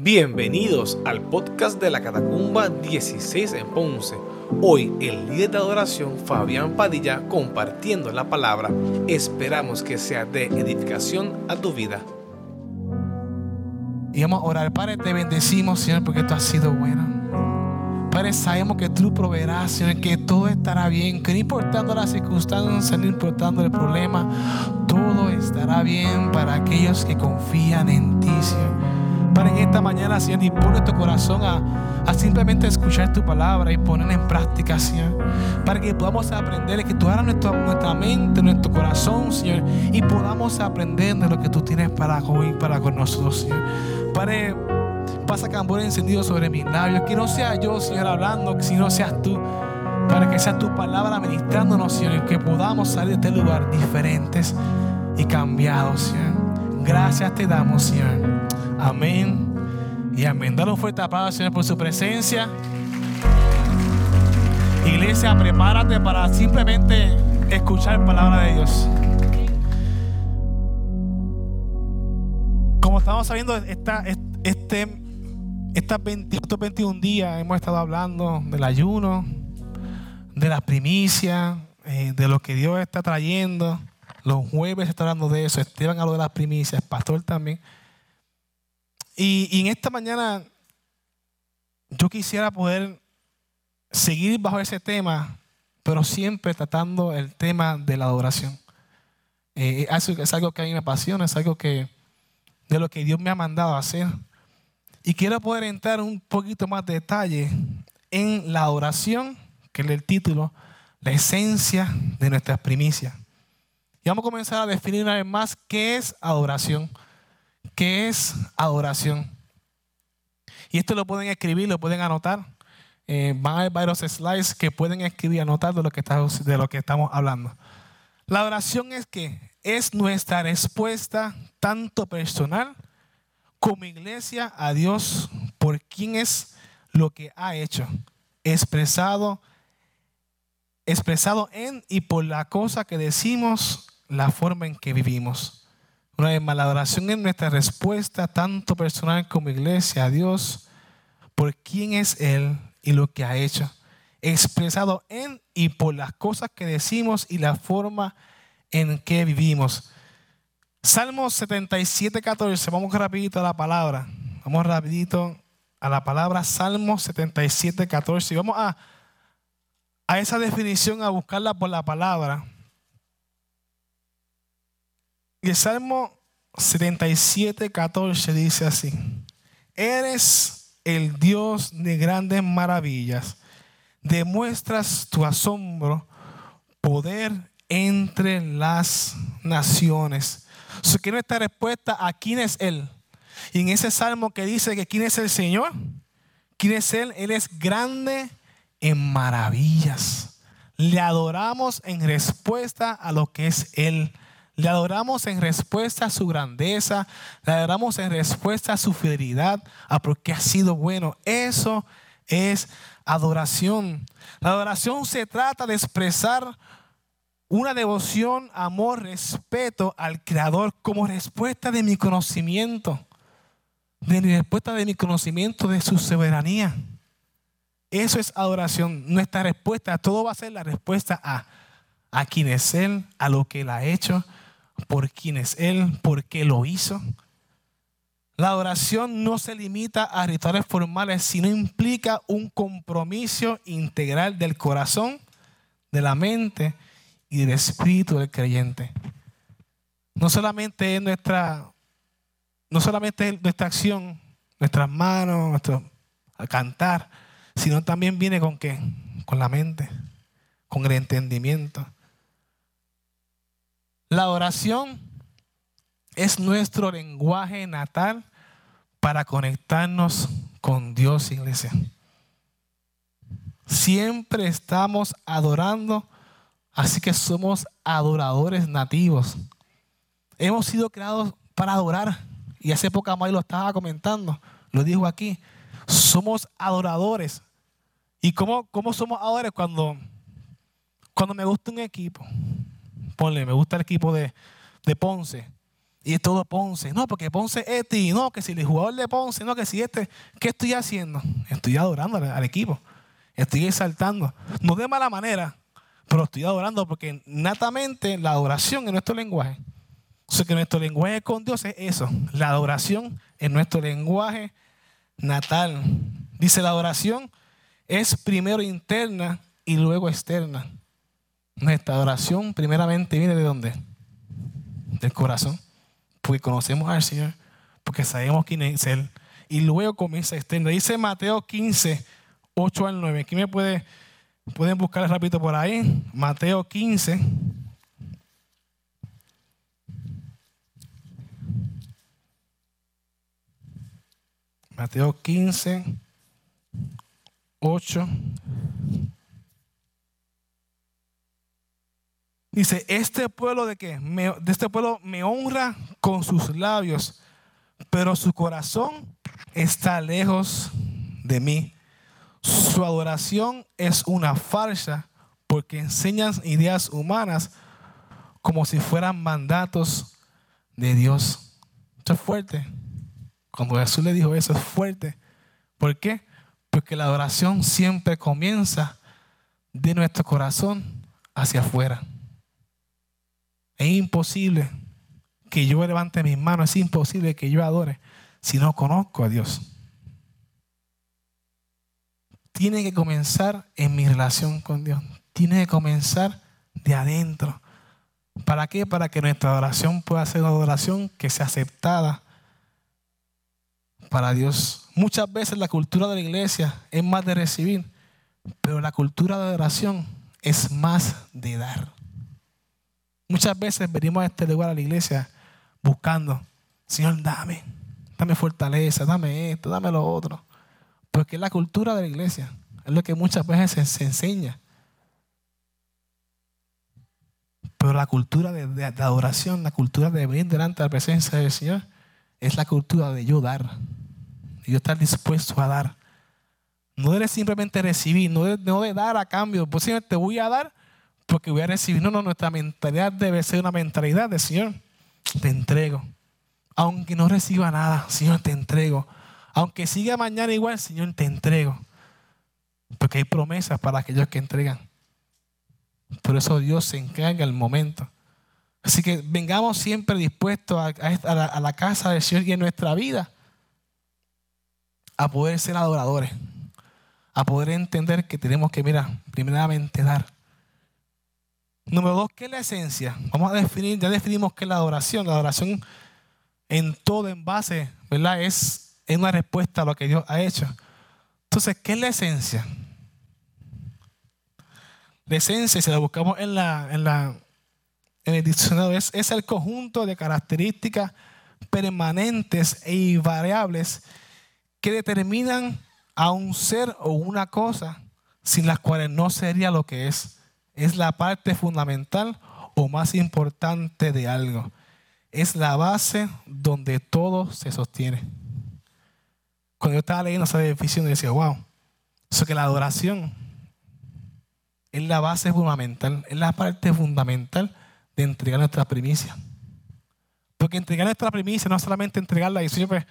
Bienvenidos al podcast de la Catacumba 16 en Ponce. Hoy el líder de adoración Fabián Padilla compartiendo la palabra. Esperamos que sea de edificación a tu vida. Y vamos a orar. Padre, te bendecimos, Señor, porque tú has sido bueno. Padre, sabemos que tú proveerás, Señor, que todo estará bien, que no importando las circunstancias, no importando el problema, todo estará bien para aquellos que confían en ti, Señor. Para en esta mañana, Señor, y pone tu corazón a, simplemente escuchar tu palabra y ponerla en práctica, Señor. Para que podamos aprender, que tú hagas nuestra, nuestra mente, nuestro corazón, Señor, y podamos aprender de lo que tú tienes para hoy, para con nosotros, Señor. Padre, pasa cambor encendido sobre mis labios. Que no sea yo, Señor, hablando, que si no seas tú. Para que sea tu palabra ministrándonos, Señor, y que podamos salir de este lugar diferentes y cambiados, Señor. Gracias te damos, Señor. Amén y amén. Dale un fuerte aplauso, Señor, por su presencia. Iglesia, prepárate para simplemente escuchar la palabra de Dios. Como estamos sabiendo, esta, este, estos 21 días hemos estado hablando del ayuno, de la primicia, eh, de lo que Dios está trayendo. Los jueves está hablando de eso. Esteban habló de las primicias, pastor también. Y, en esta mañana yo quisiera poder seguir bajo ese tema, pero siempre tratando el tema de la adoración. Eh, es algo que a mí me apasiona, es algo que de lo que Dios me ha mandado a hacer. Y quiero poder entrar un poquito más de detalle en la adoración, que es el título, la esencia de nuestras primicias. Y vamos a comenzar a definir una vez más qué es adoración. ¿Qué es adoración? Y esto lo pueden escribir, lo pueden anotar. Eh, van a haber varios slides que pueden escribir, anotar de lo que, de lo que estamos hablando. La adoración es que es nuestra respuesta tanto personal como iglesia a Dios por quien es lo que ha hecho, expresado, expresado en y por la cosa que decimos, la forma en que vivimos. Una vez más, la adoración es nuestra respuesta, tanto personal como iglesia, a Dios, por quién es Él y lo que ha hecho, expresado en y por las cosas que decimos y la forma en que vivimos. Salmo 77, 14, vamos rapidito a la palabra, vamos rapidito a la palabra Salmo 77, 14 y vamos a, a esa definición, a buscarla por la palabra. El Salmo 77, 14 dice así, eres el Dios de grandes maravillas, demuestras tu asombro, poder entre las naciones. So, que nuestra respuesta a quién es Él. Y en ese salmo que dice que quién es el Señor, quién es Él, Él es grande en maravillas. Le adoramos en respuesta a lo que es Él. Le adoramos en respuesta a su grandeza, le adoramos en respuesta a su fidelidad, a porque ha sido bueno. Eso es adoración. La adoración se trata de expresar una devoción, amor, respeto al Creador como respuesta de mi conocimiento, de mi respuesta de mi conocimiento de su soberanía. Eso es adoración. Nuestra respuesta, todo va a ser la respuesta a, a quien es Él, a lo que Él ha hecho por quién es Él, por qué lo hizo. La adoración no se limita a rituales formales, sino implica un compromiso integral del corazón, de la mente y del espíritu del creyente. No solamente es nuestra, no solamente es nuestra acción, nuestras manos, nuestro cantar, sino también viene con qué? Con la mente, con el entendimiento. La oración es nuestro lenguaje natal para conectarnos con Dios, iglesia. Siempre estamos adorando, así que somos adoradores nativos. Hemos sido creados para adorar. Y hace poco May lo estaba comentando, lo dijo aquí. Somos adoradores. ¿Y cómo, cómo somos adoradores? Cuando, cuando me gusta un equipo, ponle, me gusta el equipo de, Ponce. Y es todo Ponce. No, porque Ponce es este. No, que si el jugador de Ponce, no, que si este. ¿Qué estoy haciendo? Estoy adorando al, al equipo. Estoy exaltando. No de mala manera, pero estoy adorando porque natamente la adoración es nuestro lenguaje. O sea que nuestro lenguaje con Dios es eso. La adoración es nuestro lenguaje natal. Dice la adoración es primero interna y luego externa. Nuestra adoración primeramente viene de dónde? Del corazón. Porque conocemos al Señor, porque sabemos quién es Él. Y luego comienza externa. Dice Mateo 15, 8 al 9. ¿Quién me puede, pueden buscar rápido por ahí? Mateo 15. Mateo 15, 8. Dice, este pueblo de qué? Me- de este pueblo me honra con sus labios, pero su corazón está lejos de mí. Su adoración es una farsa porque enseñan ideas humanas como si fueran mandatos de Dios. Esto es fuerte. Cuando Jesús le dijo eso es fuerte. ¿Por qué? Porque la adoración siempre comienza de nuestro corazón hacia afuera. Es imposible que yo levante mis manos, es imposible que yo adore si no conozco a Dios. Tiene que comenzar en mi relación con Dios. Tiene que comenzar de adentro. ¿Para qué? Para que nuestra adoración pueda ser una adoración que sea aceptada para Dios. Muchas veces la cultura de la iglesia es más de recibir, pero la cultura de adoración es más de dar. Muchas veces venimos a este lugar a la iglesia buscando, Señor, dame, dame fortaleza, dame esto, dame lo otro. Porque es la cultura de la iglesia, es lo que muchas veces se, se enseña. Pero la cultura de, adoración, la cultura de venir delante de la presencia del Señor, es la cultura de yo dar, de yo estar dispuesto a dar. No de simplemente recibir, no de, dar a cambio, pues Señor, te voy a dar porque voy a recibir. No, no, nuestra mentalidad debe ser una mentalidad de Señor, te entrego. Aunque no reciba nada, Señor, te entrego. Aunque siga mañana igual, Señor, te entrego. Porque hay promesas para aquellos que entregan. Por eso Dios se encarga el momento. Así que vengamos siempre dispuestos a, la, a la casa del Señor y en nuestra vida a poder ser adoradores. A poder entender que tenemos que, mira, primeramente dar. Número dos, ¿qué es la esencia? Vamos a definir, ya definimos qué es la adoración. La adoración en todo, en base, ¿verdad? Es, es una respuesta a lo que Dios ha hecho. Entonces, ¿qué es la esencia? La esencia, si la buscamos en, la, en, la, en el diccionario, es, es el conjunto de características permanentes e invariables que determinan a un ser o una cosa sin las cuales no sería lo que es. Es la parte fundamental o más importante de algo. Es la base donde todo se sostiene. Cuando yo estaba leyendo esa definición, yo decía, wow, eso que la adoración es la base fundamental, es la parte fundamental de entregar nuestra primicia. Porque entregar nuestra primicia no es solamente entregarla y decir, pues,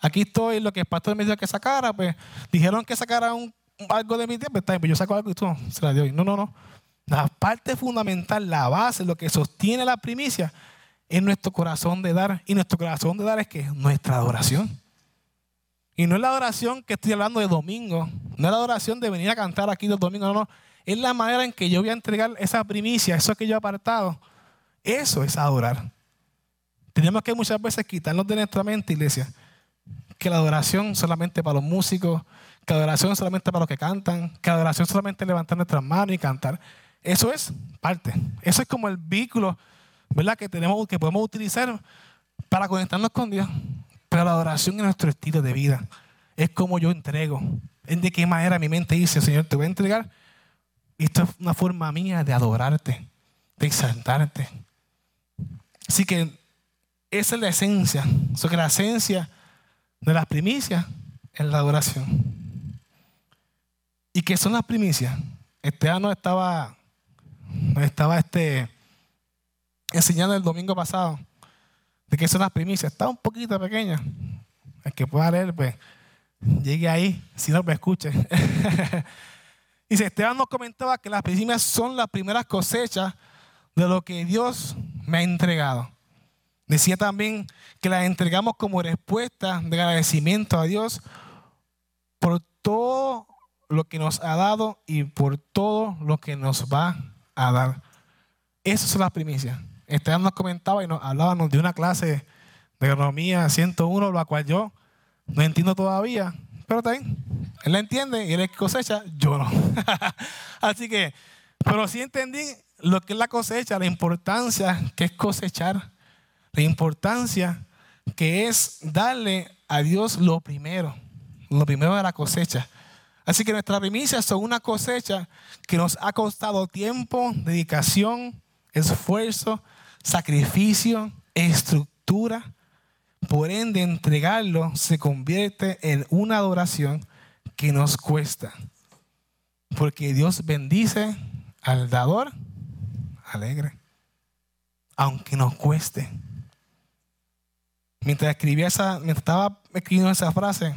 aquí estoy, lo que el pastor me dijo que sacara, pues, dijeron que sacara un, algo de mi tiempo, pues yo saco algo y tú se la doy. No, no, no. La parte fundamental, la base, lo que sostiene la primicia, es nuestro corazón de dar. Y nuestro corazón de dar es que nuestra adoración. Y no es la adoración que estoy hablando de domingo, no es la adoración de venir a cantar aquí los domingos, no, no. Es la manera en que yo voy a entregar esa primicia, eso que yo he apartado. Eso es adorar. Tenemos que muchas veces quitarnos de nuestra mente, iglesia, que la adoración solamente para los músicos, que la adoración solamente para los que cantan, que la adoración solamente levantar nuestras manos y cantar. Eso es parte. Eso es como el vehículo, ¿verdad? Que tenemos, que podemos utilizar para conectarnos con Dios. Pero la adoración es nuestro estilo de vida. Es como yo entrego. Es de qué manera mi mente dice, Señor, te voy a entregar. Y esto es una forma mía de adorarte, de exaltarte. Así que esa es la esencia. Eso que la esencia de las primicias es la adoración. ¿Y qué son las primicias? Esteban nos estaba, estaba este, enseñando el domingo pasado de que son las primicias. Está un poquito pequeña. El que pueda leer, pues, llegue ahí. Si no, me escuche. Dice, Esteban nos comentaba que las primicias son las primeras cosechas de lo que Dios me ha entregado. Decía también que las entregamos como respuesta de agradecimiento a Dios por todo lo que nos ha dado y por todo lo que nos va a dar. Esas son las primicias. Esteban nos comentaba y nos hablábamos de una clase de agronomía 101, la cual yo no entiendo todavía, pero también él la entiende y él es cosecha, yo no. Así que, pero sí entendí lo que es la cosecha, la importancia que es cosechar, la importancia que es darle a Dios lo primero, lo primero de la cosecha. Así que nuestras primicias son una cosecha que nos ha costado tiempo, dedicación, esfuerzo, sacrificio, estructura. Por ende, entregarlo se convierte en una adoración que nos cuesta. Porque Dios bendice al dador alegre, aunque nos cueste. Mientras escribía esa, mientras estaba escribiendo esa frase,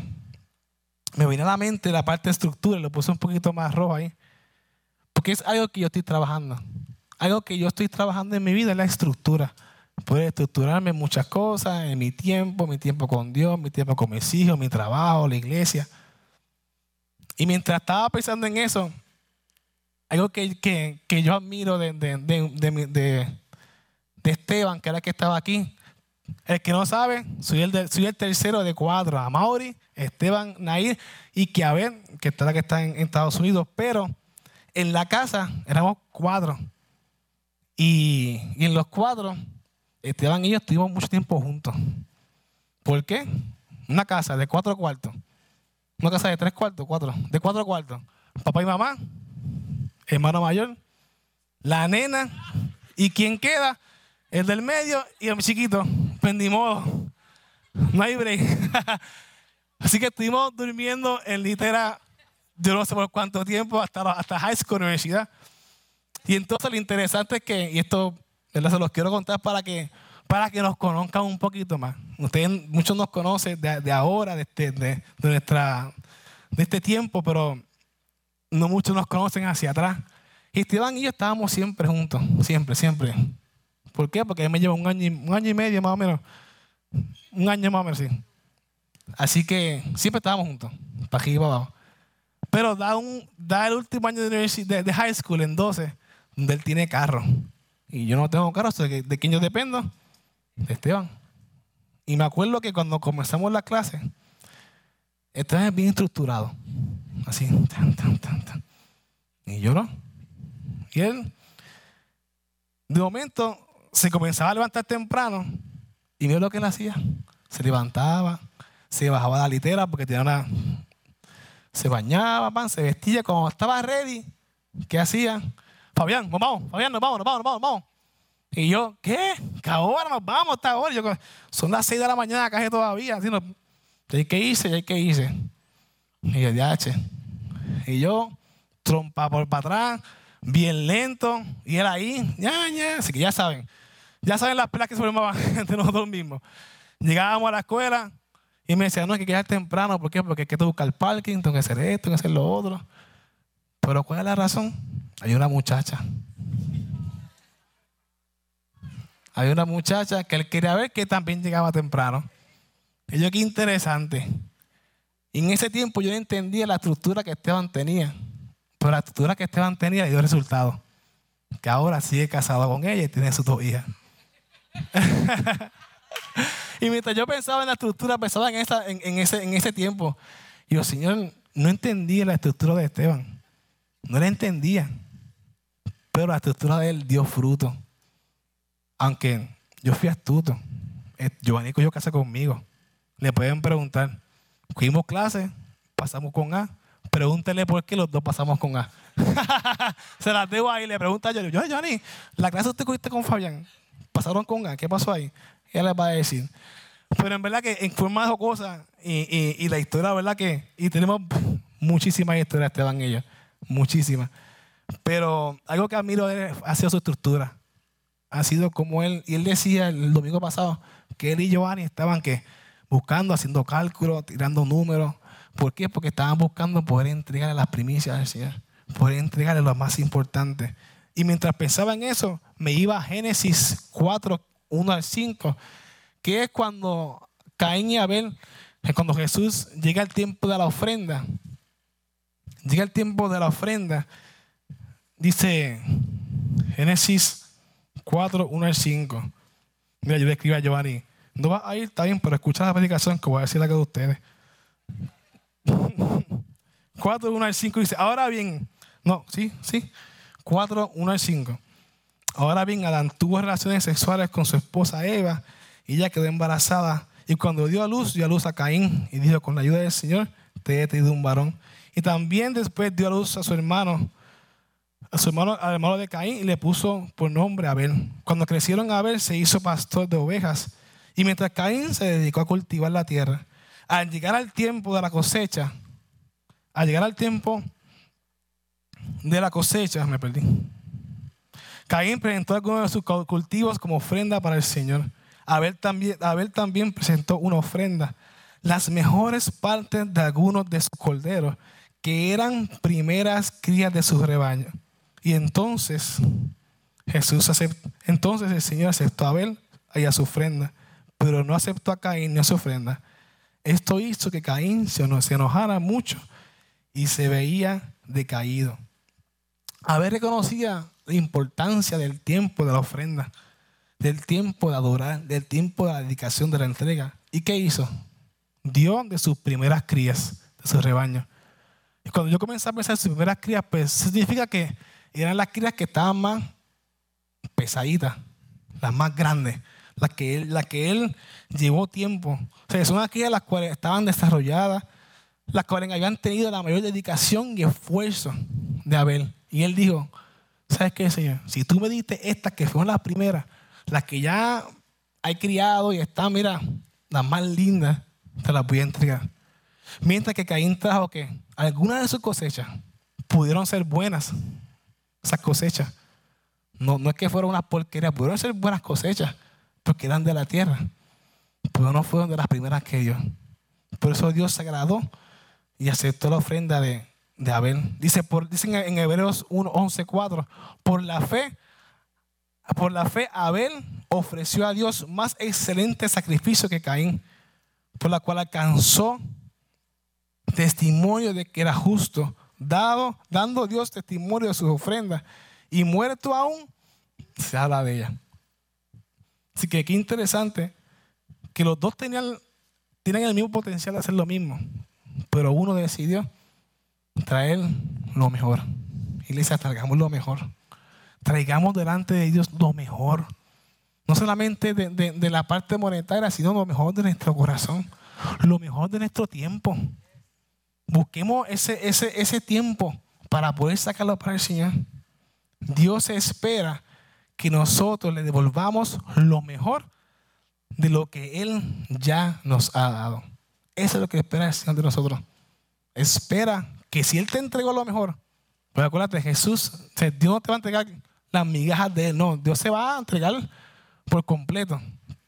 me vino a la mente la parte de estructura, lo puse un poquito más rojo ahí. Porque es algo que yo estoy trabajando. Algo que yo estoy trabajando en mi vida es la estructura. Poder estructurarme en muchas cosas, en mi tiempo, mi tiempo con Dios, mi tiempo con mis hijos, mi trabajo, la iglesia. Y mientras estaba pensando en eso, algo que, que, yo admiro de, de, de, Esteban, que era el que estaba aquí. El que no sabe, soy el, soy el tercero de cuatro. A Mauri, Esteban, Nair y Kiaber, que está, que está en Estados Unidos. Pero en la casa éramos cuatro. Y, en los cuatro, Esteban y yo estuvimos mucho tiempo juntos. ¿Por qué? Una casa de cuatro cuartos. Una casa de tres cuartos, cuatro. De cuatro cuartos. Papá y mamá, hermano mayor, la nena. ¿Y quién queda? El del medio y el chiquito. Pues no hay break. Así que estuvimos durmiendo en litera, yo no sé por cuánto tiempo, hasta, hasta high school, universidad. Y entonces lo interesante es que, y esto se los quiero contar para que, para que nos conozcan un poquito más. Ustedes, muchos nos conocen de, ahora, de, este, de, nuestra, de este tiempo, pero no muchos nos conocen hacia atrás. Esteban y yo estábamos siempre juntos, siempre, siempre. ¿Por qué? Porque él me lleva un año, un año y medio más o menos. Un año más o menos, sí. Así que siempre estábamos juntos, para aquí y para abajo. Pero da, un, da el último año de, de, de high school en 12 donde él tiene carro. Y yo no tengo carro, ¿de quién yo dependo? De Esteban. Y me acuerdo que cuando comenzamos la clase, Esteban es bien estructurado. Así, tan, tan, tan, tan. Y yo no. Y él, de momento, se comenzaba a levantar temprano. Y mira lo que él hacía. Se levantaba, se bajaba la litera porque tenía una. Se bañaba, pan, se vestía. Cuando estaba ready, ¿qué hacía? Fabián, vamos, Fabián, nos vamos, nos vamos, nos vamos, Y yo, ¿qué? ¿Qué ahora nos vamos? Hasta ahora. Son las 6 de la mañana, casi todavía. Así no, ¿Qué hice? ¿Qué hice? Y yo, ya, Y yo, trompa por para atrás, bien lento. Y él ahí, ya, ya. Así que ya saben. Ya saben las pelas que se formaban entre nosotros mismos. Llegábamos a la escuela y me decían, no, hay que quedar temprano. ¿Por qué? Porque hay que buscar el parking, tengo que hacer esto, tengo que hacer lo otro. Pero ¿cuál es la razón? Hay una muchacha. Hay una muchacha que él quería ver que también llegaba temprano. Y yo, qué interesante. En ese tiempo yo entendía la estructura que Esteban tenía. Pero la estructura que Esteban tenía dio resultado. Que ahora sigue casado con ella y tiene sus dos hijas. y mientras yo pensaba en la estructura, pensaba en, esa, en, ese, en ese tiempo. Y yo, Señor, no entendía la estructura de Esteban. No la entendía. Pero la estructura de él dio fruto. Aunque yo fui astuto. Eh, Giovanni yo casa conmigo. Le pueden preguntar. Fuimos clases, pasamos con A. Pregúntele por qué los dos pasamos con A. Se las debo ahí. Le pregunta a Giovanni. Yo, Giovanni, la clase usted cogiste con Fabián. Pasaron con A. ¿Qué pasó ahí? Ella les va a decir. Pero en verdad que en forma de cosas y, y, la historia, ¿verdad? que Y tenemos muchísimas historias, Esteban, ellos. Muchísimas. Pero algo que admiro de él ha sido su estructura. Ha sido como él, y él decía el domingo pasado, que él y Giovanni estaban que buscando, haciendo cálculos, tirando números. ¿Por qué? Porque estaban buscando poder entregarle las primicias al Señor, poder entregarle lo más importante. Y mientras pensaba en eso, me iba a Génesis 4, 1 al 5, que es cuando Caín y Abel, cuando Jesús llega el tiempo de la ofrenda, llega el tiempo de la ofrenda, dice Génesis 4, 1 al 5. Mira, yo le escribo a Giovanni, no va a ir, está bien, pero escucha la predicación que voy a decir acá de ustedes. 4, 1 al 5 dice, ahora bien, no, sí, sí, 4, 1 al 5. Ahora bien, Adán tuvo relaciones sexuales con su esposa Eva y ella quedó embarazada. Y cuando dio a luz, dio a luz a Caín y dijo, con la ayuda del Señor, te he tenido un varón. Y también después dio a luz a su hermano, a su hermano, al hermano de Caín y le puso por nombre Abel. Cuando crecieron Abel se hizo pastor de ovejas. Y mientras Caín se dedicó a cultivar la tierra, al llegar al tiempo de la cosecha, al llegar al tiempo de la cosecha, me perdí. Caín presentó algunos de sus cultivos como ofrenda para el Señor. Abel también, presentó una ofrenda, las mejores partes de algunos de sus corderos, que eran primeras crías de su rebaño. Y entonces Jesús aceptó, entonces el Señor aceptó a Abel y a su ofrenda, pero no aceptó a Caín ni a su ofrenda. Esto hizo que Caín se enojara mucho y se veía decaído. Abel reconocía la importancia del tiempo de la ofrenda, del tiempo de adorar, del tiempo de la dedicación de la entrega. ¿Y qué hizo? Dio de sus primeras crías, de su rebaño. Y cuando yo comencé a pensar en sus primeras crías, pues significa que eran las crías que estaban más pesaditas, las más grandes, las que él, las que él llevó tiempo. O sea, son aquellas las cuales estaban desarrolladas, las cuales habían tenido la mayor dedicación y esfuerzo de Abel. Y él dijo, ¿sabes qué, Señor? Si tú me diste estas que fueron las primeras, las que ya hay criado y están, mira, las más lindas, te las voy a entregar. Mientras que Caín trajo que algunas de sus cosechas pudieron ser buenas, esas cosechas. No, no es que fueran unas porquerías, pudieron ser buenas cosechas, porque eran de la tierra. Pero no fueron de las primeras que dio. Por eso Dios se agradó y aceptó la ofrenda de, de Abel. Dice, por, dicen en Hebreos 1, 11, 4, por la fe, por la fe Abel ofreció a Dios más excelente sacrificio que Caín, por la cual alcanzó testimonio de que era justo, dado, dando Dios testimonio de sus ofrendas, y muerto aún, se habla de ella. Así que qué interesante que los dos tenían, tienen el mismo potencial de hacer lo mismo, pero uno decidió traer lo mejor. Iglesia, traigamos lo mejor. Traigamos delante de Dios lo mejor. No solamente de, de, la parte monetaria, sino lo mejor de nuestro corazón. Lo mejor de nuestro tiempo. Busquemos ese, ese, ese tiempo para poder sacarlo para el Señor. Dios espera que nosotros le devolvamos lo mejor de lo que Él ya nos ha dado. Eso es lo que espera el Señor de nosotros. Espera que si Él te entregó lo mejor, pues acuérdate, Jesús, Dios no te va a entregar las migajas de Él, no, Dios se va a entregar por completo.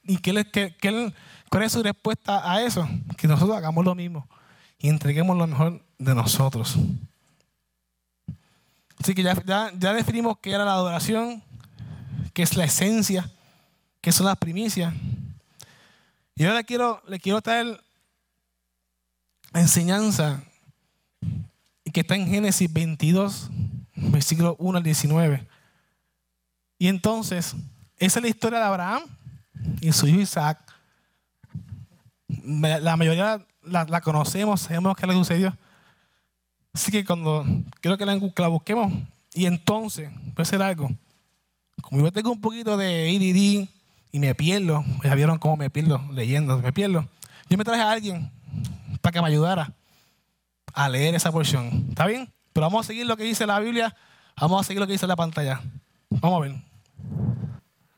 ¿Y qué, qué, cuál es su respuesta a eso? Que nosotros hagamos lo mismo y entreguemos lo mejor de nosotros. Así que ya, ya, ya definimos qué era la adoración, qué es la esencia, qué son las primicias. Y ahora quiero, le quiero traer la que está en Génesis 22, versículo 1 al 19. Y entonces, esa es la historia de Abraham y su hijo Isaac. La mayoría la, conocemos, sabemos qué le sucedió. Así que cuando quiero que la, busquemos, y entonces, puede ser algo. Como yo tengo un poquito de ADD y me pierdo, ya vieron cómo me pierdo leyendo, me pierdo. Yo me traje a alguien para que me ayudara a leer esa porción. ¿Está bien? Pero vamos a seguir lo que dice la Biblia. Vamos a seguir lo que dice la pantalla. Vamos a ver.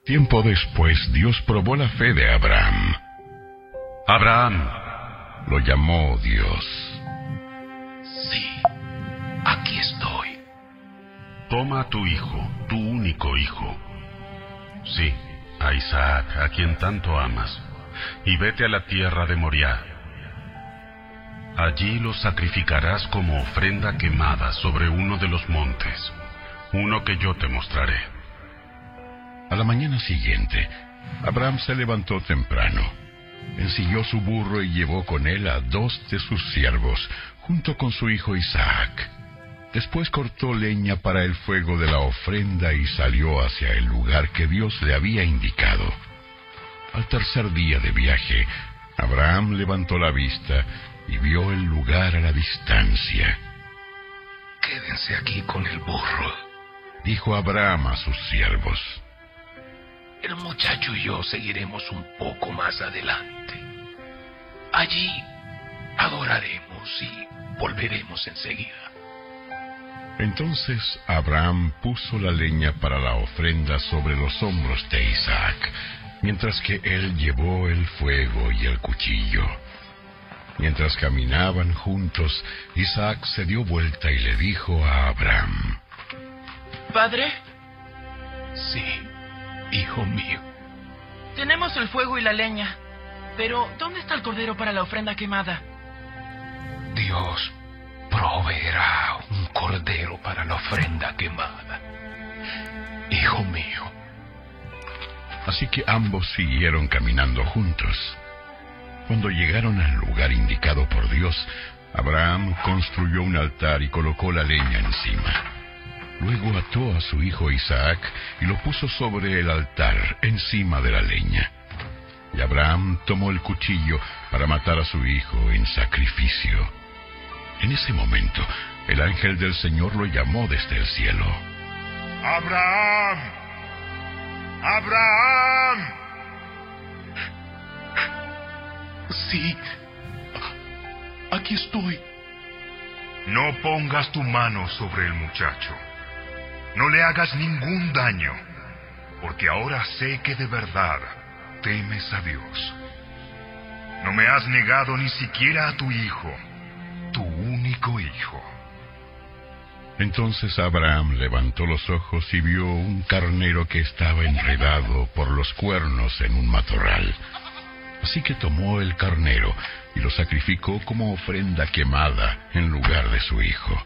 Tiempo después, Dios probó la fe de Abraham. Abraham lo llamó Dios. Sí, aquí estoy. Toma a tu hijo, tu único hijo. Sí, a Isaac, a quien tanto amas y vete a la tierra de Moriah. Allí lo sacrificarás como ofrenda quemada sobre uno de los montes, uno que yo te mostraré. A la mañana siguiente, Abraham se levantó temprano, ensilló su burro y llevó con él a dos de sus siervos, junto con su hijo Isaac. Después cortó leña para el fuego de la ofrenda y salió hacia el lugar que Dios le había indicado. Al tercer día de viaje, Abraham levantó la vista y vio el lugar a la distancia. Quédense aquí con el burro, Dijo Abraham a sus siervos. El muchacho y yo seguiremos un poco más adelante. Allí adoraremos y volveremos enseguida. Entonces Abraham puso la leña para la ofrenda sobre los hombros de Isaac, mientras que él llevó el fuego y el cuchillo. Mientras caminaban juntos, Isaac se dio vuelta y le dijo a Abraham, Padre, Sí, hijo mío. tenemos el fuego y la leña. Pero, ¿dónde está el cordero para la ofrenda quemada? Dios proveerá un cordero para la ofrenda quemada. Hijo mío, Así que ambos siguieron caminando juntos. Cuando llegaron al lugar indicado por Dios, Abraham construyó un altar y colocó la leña encima. Luego ató a su hijo Isaac y lo puso sobre el altar, encima de la leña. Y Abraham tomó el cuchillo para matar a su hijo en sacrificio. En ese momento, el ángel del Señor lo llamó desde el cielo. Abraham. Abraham. Sí. Aquí estoy. No pongas tu mano sobre el muchacho. No le hagas ningún daño, porque ahora sé que de verdad temes a Dios. No me has negado ni siquiera a tu hijo, tu único hijo. Entonces Abraham levantó los ojos y vio un carnero que estaba enredado por los cuernos en un matorral. Así que tomó el carnero y lo sacrificó como ofrenda quemada en lugar de su hijo.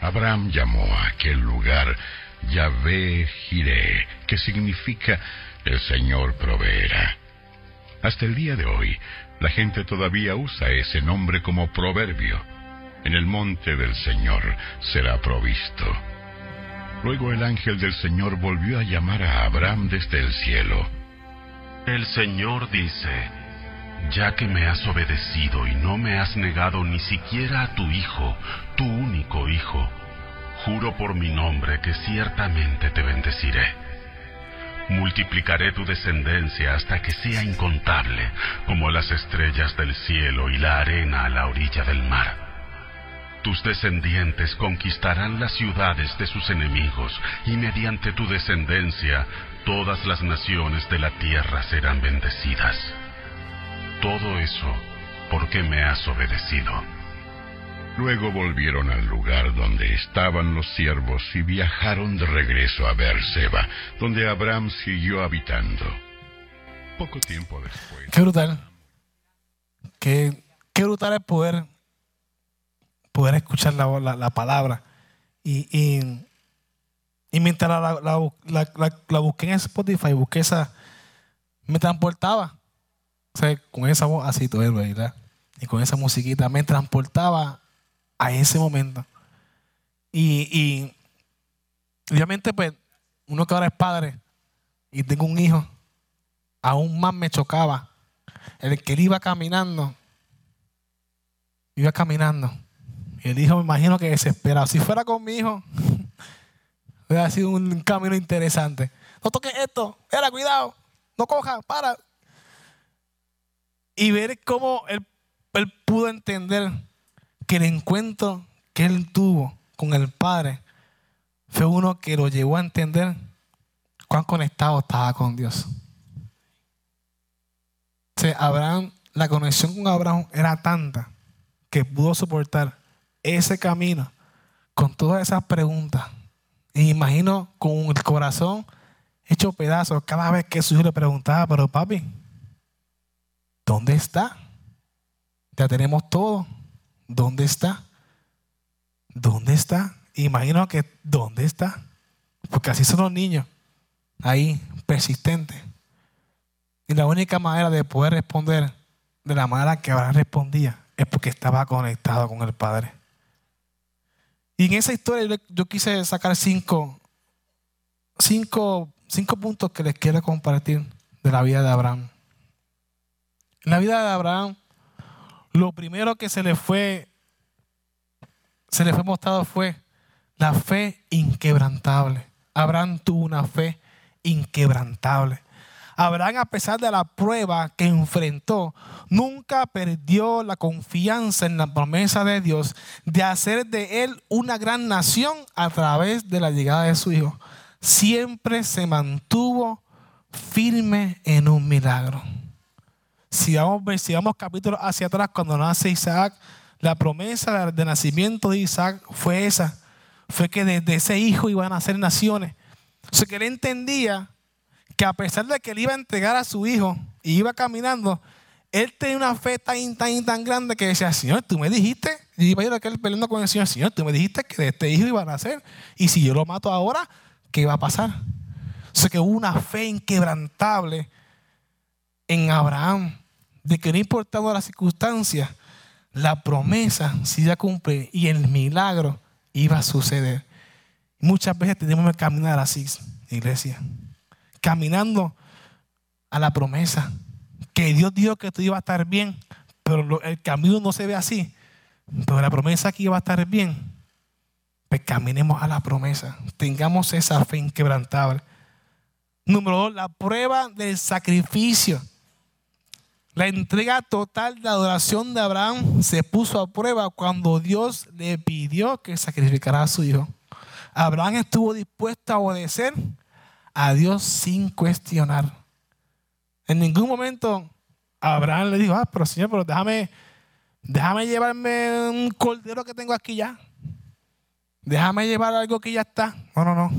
Abraham llamó a aquel lugar Yahvé Jireh, que significa el Señor proveerá. Hasta el día de hoy, la gente todavía usa ese nombre como proverbio. En el monte del Señor será provisto. Luego el ángel del Señor volvió a llamar a Abraham desde el cielo. El Señor dice, ya que me has obedecido y no me has negado ni siquiera a tu hijo, tu único hijo, juro por mi nombre que ciertamente te bendeciré. Multiplicaré tu descendencia hasta que sea incontable, como las estrellas del cielo y la arena a la orilla del mar. Tus descendientes conquistarán las ciudades de sus enemigos, y mediante tu descendencia todas las naciones de la tierra serán bendecidas. Todo eso porque me has obedecido. Luego volvieron al lugar donde estaban los siervos y viajaron de regreso a Beerseba, donde Abraham siguió habitando. Poco tiempo después. Qué brutal. Qué, qué brutal es poder, poder escuchar la, la- la palabra. Y, y, y mientras la, busqué en Spotify, busqué esa, me transportaba. O sea, con esa voz así, todo, ¿verdad? Y con esa musiquita, me transportaba a ese momento. Y, y obviamente, pues, uno que ahora es padre y tengo un hijo, aún más me chocaba el que él iba caminando, iba caminando. Y el hijo me imagino que desesperado. Si fuera con mi hijo, hubiera sido un camino interesante. No toques esto, era cuidado, no coja, para. Y ver cómo él, pudo entender que el encuentro que él tuvo con el Padre fue uno que lo llevó a entender cuán conectado estaba con Dios. O Abraham, la conexión con Abraham era tanta que pudo soportar ese camino con todas esas preguntas. Y imagino con el corazón hecho pedazos cada vez que su hijo le preguntaba, pero papi, ¿dónde está? Ya tenemos todo. ¿Dónde está? ¿Dónde está? Imagino que ¿dónde está? Porque así son los niños. Ahí, persistentes. Y la única manera de poder responder de la manera que Abraham respondía es porque estaba conectado con el Padre. Y en esa historia yo, quise sacar cinco, cinco, cinco puntos que les quiero compartir de la vida de Abraham. En la vida de Abraham, lo primero que se le fue, se le fue mostrado fue la fe inquebrantable. Abraham tuvo una fe inquebrantable. Abraham, a pesar de la prueba que enfrentó, nunca perdió la confianza en la promesa de Dios de hacer de él una gran nación a través de la llegada de su hijo. Siempre se mantuvo firme en un milagro. Si vamos, si vamos capítulos hacia atrás, cuando nace Isaac, la promesa de nacimiento de Isaac fue esa. Fue que desde ese hijo iban a nacer naciones. O sea, que él entendía que a pesar de que él iba a entregar a su hijo y iba caminando, él tenía una fe tan, tan, tan grande que decía, Señor, tú me dijiste, y iba a ir aquel peleando con el Señor, Señor, tú me dijiste que de este hijo iba a nacer, y si yo lo mato ahora, ¿qué va a pasar? O sea que hubo una fe inquebrantable en Abraham, de que no importaba las circunstancias, la promesa se iba a cumplir y el milagro iba a suceder. Muchas veces tenemos que caminar así, iglesia caminando a la promesa. Que Dios dijo que tú iba a estar bien, pero el camino no se ve así. Pero la promesa que iba a estar bien, pues caminemos a la promesa. Tengamos esa fe inquebrantable. Número dos, la prueba del sacrificio. La entrega total de adoración de Abraham se puso a prueba cuando Dios le pidió que sacrificara a su hijo. Abraham estuvo dispuesto a obedecer a Dios sin cuestionar. En ningún momento Abraham le dijo, ah, pero Señor, pero déjame, déjame llevarme un cordero que tengo aquí ya. Déjame llevar algo que ya está. No, no, no.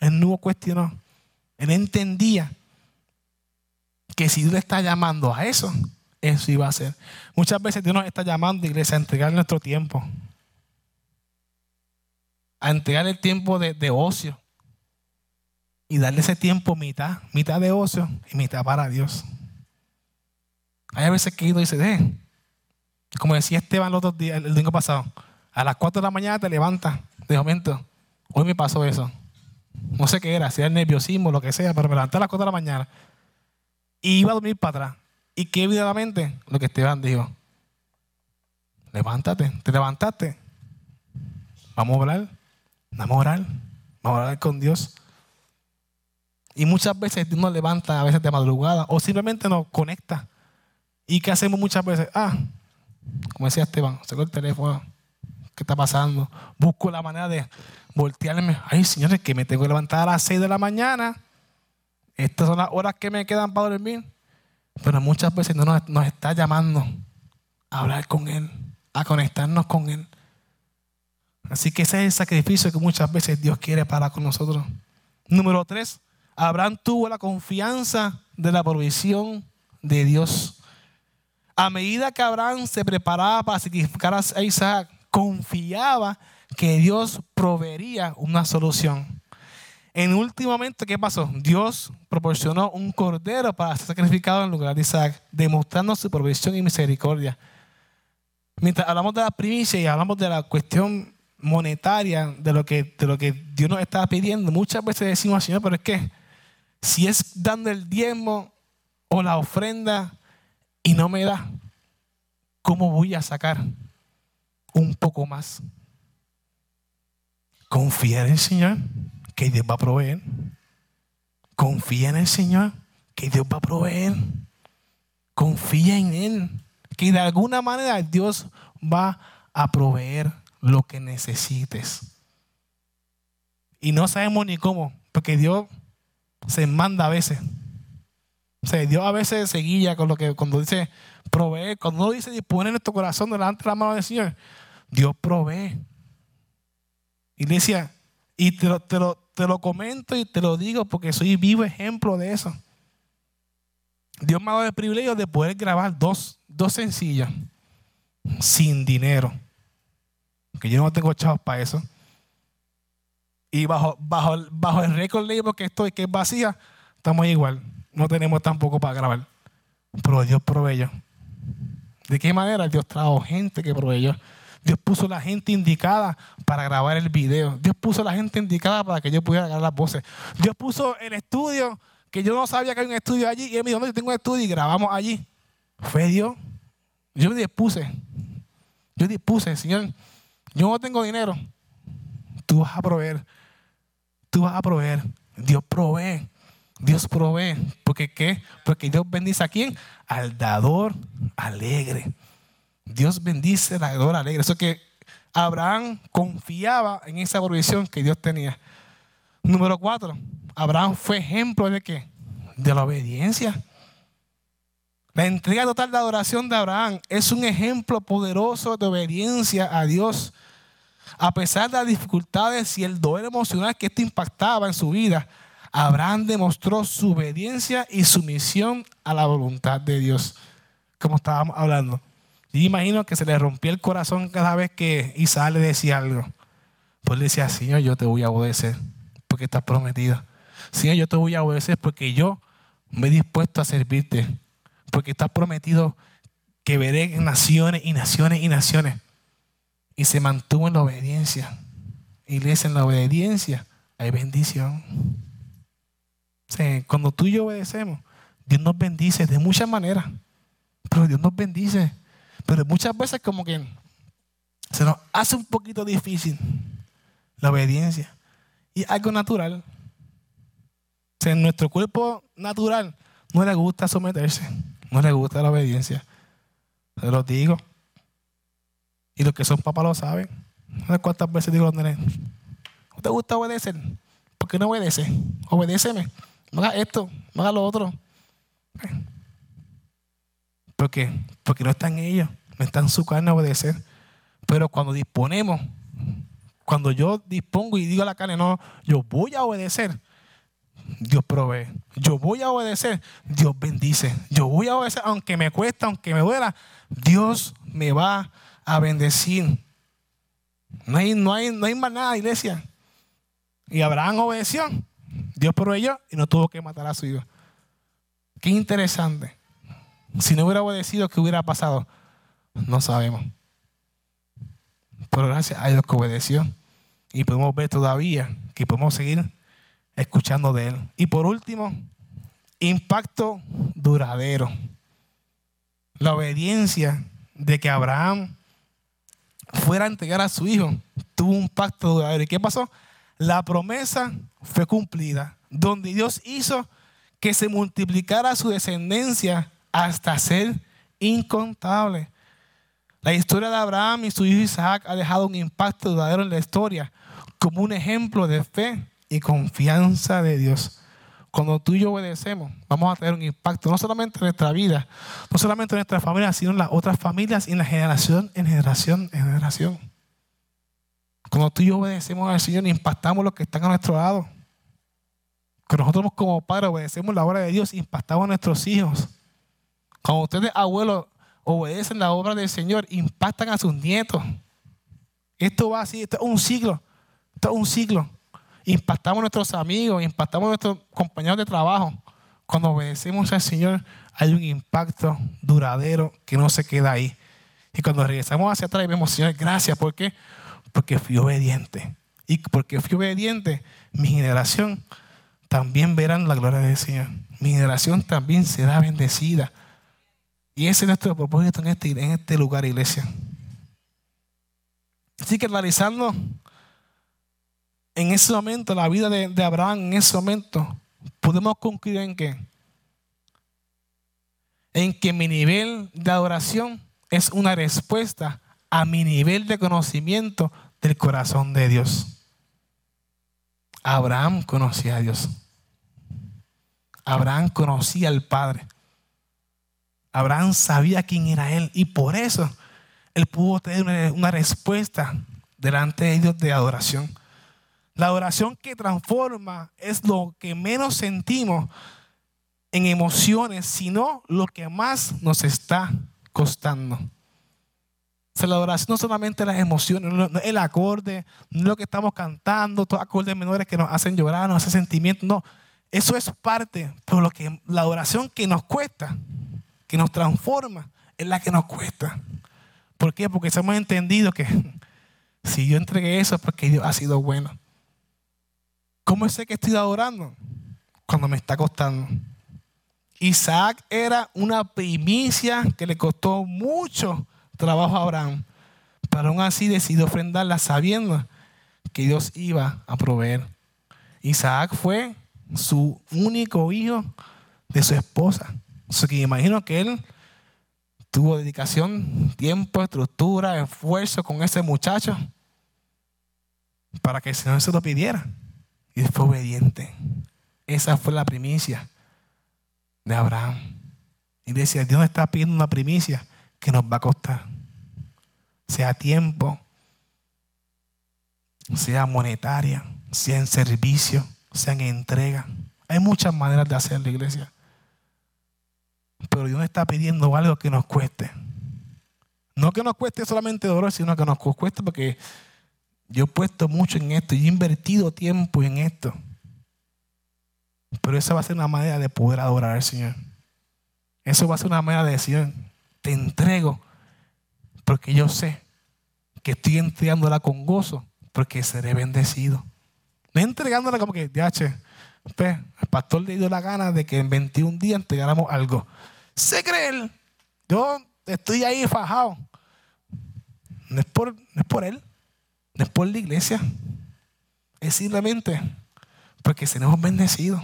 Él no cuestionó. Él entendía que si Dios le está llamando a eso, eso iba a ser. Muchas veces Dios nos está llamando, iglesia, a entregar nuestro tiempo. A entregar el tiempo de, de ocio y darle ese tiempo mitad, mitad de ocio y mitad para Dios. Hay veces que ido dice, eh, como decía Esteban el otro día, el domingo pasado, a las 4 de la mañana te levantas, de momento, hoy me pasó eso. No sé qué era, si era el nerviosismo, lo que sea, pero me levanté a las 4 de la mañana y iba a dormir para atrás. ¿Y qué evidentemente Lo que Esteban dijo. Levántate, te levantaste. Vamos a orar, vamos a orar, vamos a orar con Dios. Y muchas veces nos levanta, a veces de madrugada, o simplemente nos conecta. ¿Y qué hacemos muchas veces? Ah, como decía Esteban, saco el teléfono, ¿qué está pasando? Busco la manera de voltearme. Ay, señores, que me tengo que levantar a las 6 de la mañana. Estas son las horas que me quedan para dormir. Pero muchas veces no nos, nos está llamando a hablar con Él, a conectarnos con Él. Así que ese es el sacrificio que muchas veces Dios quiere para con nosotros. Número tres, Abraham tuvo la confianza de la provisión de Dios. A medida que Abraham se preparaba para sacrificar a Isaac, confiaba que Dios proveería una solución. En último momento, ¿qué pasó? Dios proporcionó un cordero para ser sacrificado en lugar de Isaac, demostrando su provisión y misericordia. Mientras hablamos de la primicia y hablamos de la cuestión monetaria, de lo que, de lo que Dios nos está pidiendo, muchas veces decimos, Señor, pero es que si es dando el diezmo o la ofrenda y no me da, ¿cómo voy a sacar un poco más? Confía en el Señor que Dios va a proveer. Confía en el Señor que Dios va a proveer. Confía en Él que de alguna manera Dios va a proveer lo que necesites. Y no sabemos ni cómo, porque Dios se manda a veces. O sea, Dios a veces se con lo que cuando dice proveer, cuando uno dice disponer nuestro corazón delante de la mano del Señor, Dios provee. Iglesia, y te lo, te, lo, te lo comento y te lo digo porque soy vivo ejemplo de eso. Dios me ha dado el privilegio de poder grabar dos, dos sencillas sin dinero. Que yo no tengo chavos para eso. Y bajo, bajo, bajo el récord label que estoy, que es vacía, estamos igual. No tenemos tampoco para grabar. Pero Dios proveyó. ¿De qué manera? Dios trajo gente que proveyó. Dios puso la gente indicada para grabar el video. Dios puso la gente indicada para que yo pudiera grabar las voces. Dios puso el estudio, que yo no sabía que hay un estudio allí. Y él me dijo, no, yo tengo un estudio y grabamos allí. Fue Dios. Yo me dispuse. Yo dispuse, Señor, yo no tengo dinero. Tú vas a proveer. Tú vas a proveer. Dios provee. Dios provee. ¿Porque qué? Porque Dios bendice a quién? Al dador alegre. Dios bendice al dador alegre. Eso que Abraham confiaba en esa provisión que Dios tenía. Número cuatro. Abraham fue ejemplo de qué? De la obediencia. La entrega total de adoración de Abraham es un ejemplo poderoso de obediencia a Dios. A pesar de las dificultades y el dolor emocional que esto impactaba en su vida, Abraham demostró su obediencia y sumisión a la voluntad de Dios, como estábamos hablando. Y imagino que se le rompía el corazón cada vez que Isaac le decía algo. Pues le decía, Señor, yo te voy a obedecer porque estás prometido. Señor, yo te voy a obedecer porque yo me he dispuesto a servirte porque está prometido que veré naciones y naciones y naciones. Y se mantuvo en la obediencia. Iglesia, en la obediencia hay bendición. cuando tú y yo obedecemos, Dios nos bendice de muchas maneras. Pero Dios nos bendice. Pero muchas veces como que se nos hace un poquito difícil la obediencia. Y algo natural. O en nuestro cuerpo natural no le gusta someterse. No le gusta la obediencia. Se lo digo. Y los que son papás lo saben. Sé cuántas veces digo a los nenes, ¿no te gusta obedecer? ¿Por qué no obedece? Obedéceme. No haga esto, no haga lo otro. ¿Por qué? Porque no está en ellos, no está en su carne obedecer. Pero cuando disponemos, cuando yo dispongo y digo a la carne, no, yo voy a obedecer, Dios provee. Yo voy a obedecer, Dios bendice. Yo voy a obedecer, aunque me cuesta, aunque me duela, Dios me va a bendecir. No hay, no hay, no hay más nada, iglesia. Y Abraham obedeció. Dios proveyó y no tuvo que matar a su hijo. Qué interesante. Si no hubiera obedecido, ¿qué hubiera pasado? No sabemos. Pero gracias a Dios que obedeció. Y podemos ver todavía que podemos seguir escuchando de Él. Y por último, impacto duradero. La obediencia de que Abraham fuera a entregar a su hijo tuvo un pacto duradero. ¿Y qué pasó? La promesa fue cumplida, donde Dios hizo que se multiplicara su descendencia hasta ser incontable. La historia de Abraham y su hijo Isaac ha dejado un impacto duradero en la historia como un ejemplo de fe y confianza de Dios. Cuando tú y yo obedecemos, vamos a tener un impacto no solamente en nuestra vida, no solamente en nuestra familia, sino en las otras familias y en la generación en generación en generación. Cuando tú y yo obedecemos al Señor, impactamos los que están a nuestro lado. Que nosotros como padres obedecemos la obra de Dios, impactamos a nuestros hijos. Cuando ustedes, abuelos, obedecen la obra del Señor, impactan a sus nietos. Esto va así, esto es un siglo. Esto es un siglo impactamos a nuestros amigos, impactamos a nuestros compañeros de trabajo. Cuando obedecemos al Señor, hay un impacto duradero que no se queda ahí. Y cuando regresamos hacia atrás y vemos, Señor, gracias. ¿Por qué? Porque fui obediente. Y porque fui obediente, mi generación también verán la gloria del Señor. Mi generación también será bendecida. Y ese es nuestro propósito en este, en este lugar, iglesia. Así que analizando en ese momento, la vida de, Abraham, en ese momento, podemos concluir en que, en que mi nivel de adoración es una respuesta a mi nivel de conocimiento del corazón de Dios. Abraham conocía a Dios. Abraham conocía al Padre. Abraham sabía quién era Él y por eso Él pudo tener una respuesta delante de Dios de adoración. La adoración que transforma es lo que menos sentimos en emociones, sino lo que más nos está costando. O sea, la adoración no solamente las emociones, no, el acorde, no lo que estamos cantando, todos acordes menores que nos hacen llorar, nos hacen sentimientos, no. Eso es parte, pero lo que, la adoración que nos cuesta, que nos transforma, es la que nos cuesta. ¿Por qué? Porque hemos entendido que si yo entregué eso es porque Dios ha sido bueno. ¿Cómo sé que estoy adorando? Cuando me está costando. Isaac era una primicia que le costó mucho trabajo a Abraham, pero aún así decidió ofrendarla sabiendo que Dios iba a proveer. Isaac fue su único hijo de su esposa. O que imagino que él tuvo dedicación, tiempo, estructura, esfuerzo con ese muchacho para que el Señor se lo pidiera. Y fue obediente. Esa fue la primicia de Abraham. Y decía, Dios está pidiendo una primicia que nos va a costar. Sea tiempo, sea monetaria, sea en servicio, sea en entrega. Hay muchas maneras de hacer la iglesia. Pero Dios está pidiendo algo que nos cueste. No que nos cueste solamente dolor, sino que nos cueste porque yo he puesto mucho en esto, y he invertido tiempo en esto. Pero esa va a ser una manera de poder adorar al Señor. Eso va a ser una manera de decir, te entrego porque yo sé que estoy entregándola con gozo porque seré bendecido. No entregándola como que, ya, che, pues, el pastor le dio la gana de que en 21 días entregáramos algo. Se cree Yo estoy ahí fajado. No es por él. No es la iglesia. Es simplemente porque seremos bendecidos.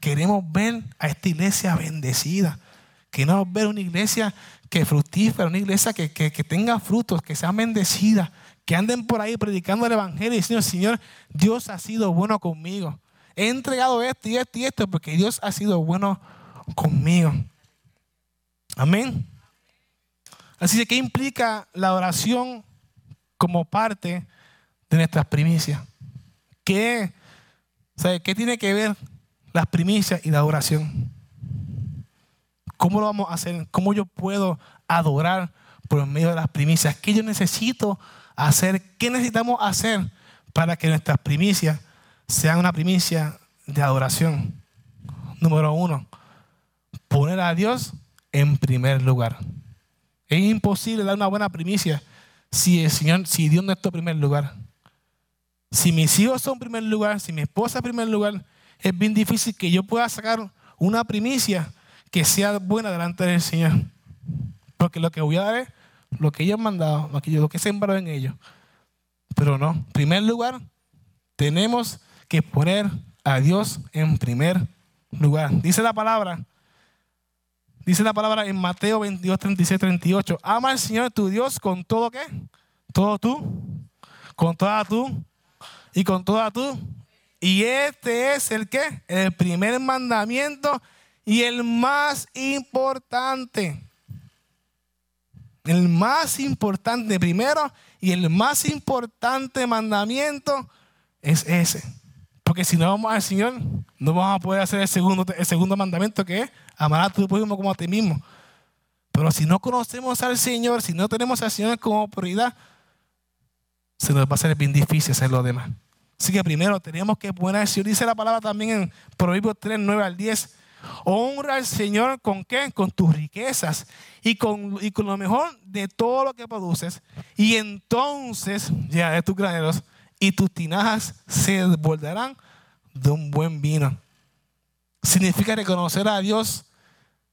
Queremos ver a esta iglesia bendecida. Queremos ver una iglesia que fructífera, una iglesia que, que, tenga frutos, que sea bendecida, que anden por ahí predicando el Evangelio y diciendo, Señor, Dios ha sido bueno conmigo. He entregado esto y esto y esto porque Dios ha sido bueno conmigo. Amén. Así que, ¿qué implica la oración como parte de nuestras primicias? ¿Qué, ¿Qué tiene que ver las primicias y la oración? ¿Cómo lo vamos a hacer? ¿Cómo yo puedo adorar por medio de las primicias? ¿Qué yo necesito hacer? ¿Qué necesitamos hacer para que nuestras primicias sean una primicia de adoración? Número uno, poner a Dios en primer lugar. Es imposible dar una buena primicia si, el Señor, si Dios no está en primer lugar. Si mis hijos son primer lugar, si mi esposa en primer lugar, es bien difícil que yo pueda sacar una primicia que sea buena delante del Señor. Porque lo que voy a dar es lo que ellos han mandado, lo que, lo que sembrado en ellos. Pero no, en primer lugar, tenemos que poner a Dios en primer lugar. Dice la palabra Dice la palabra en Mateo 22, 36, 38. Ama al Señor tu Dios con todo qué? Todo tú. Con toda tú. Y con toda tú. Y este es el qué? El primer mandamiento y el más importante. El más importante primero y el más importante mandamiento es ese. Porque si no vamos al Señor, no vamos a poder hacer el segundo, el segundo mandamiento que es amar a tu prójimo como a ti mismo. Pero si no conocemos al Señor, si no tenemos al Señor como prioridad, se nos va a ser bien difícil hacer lo demás. Así que primero tenemos que poner al Señor. Dice la palabra también en Proverbios 3, 9 al 10. Honra al Señor con qué? Con tus riquezas y con, y con lo mejor de todo lo que produces. Y entonces, ya de tus graneros y tus tinajas se desbordarán de un buen vino. Significa reconocer a Dios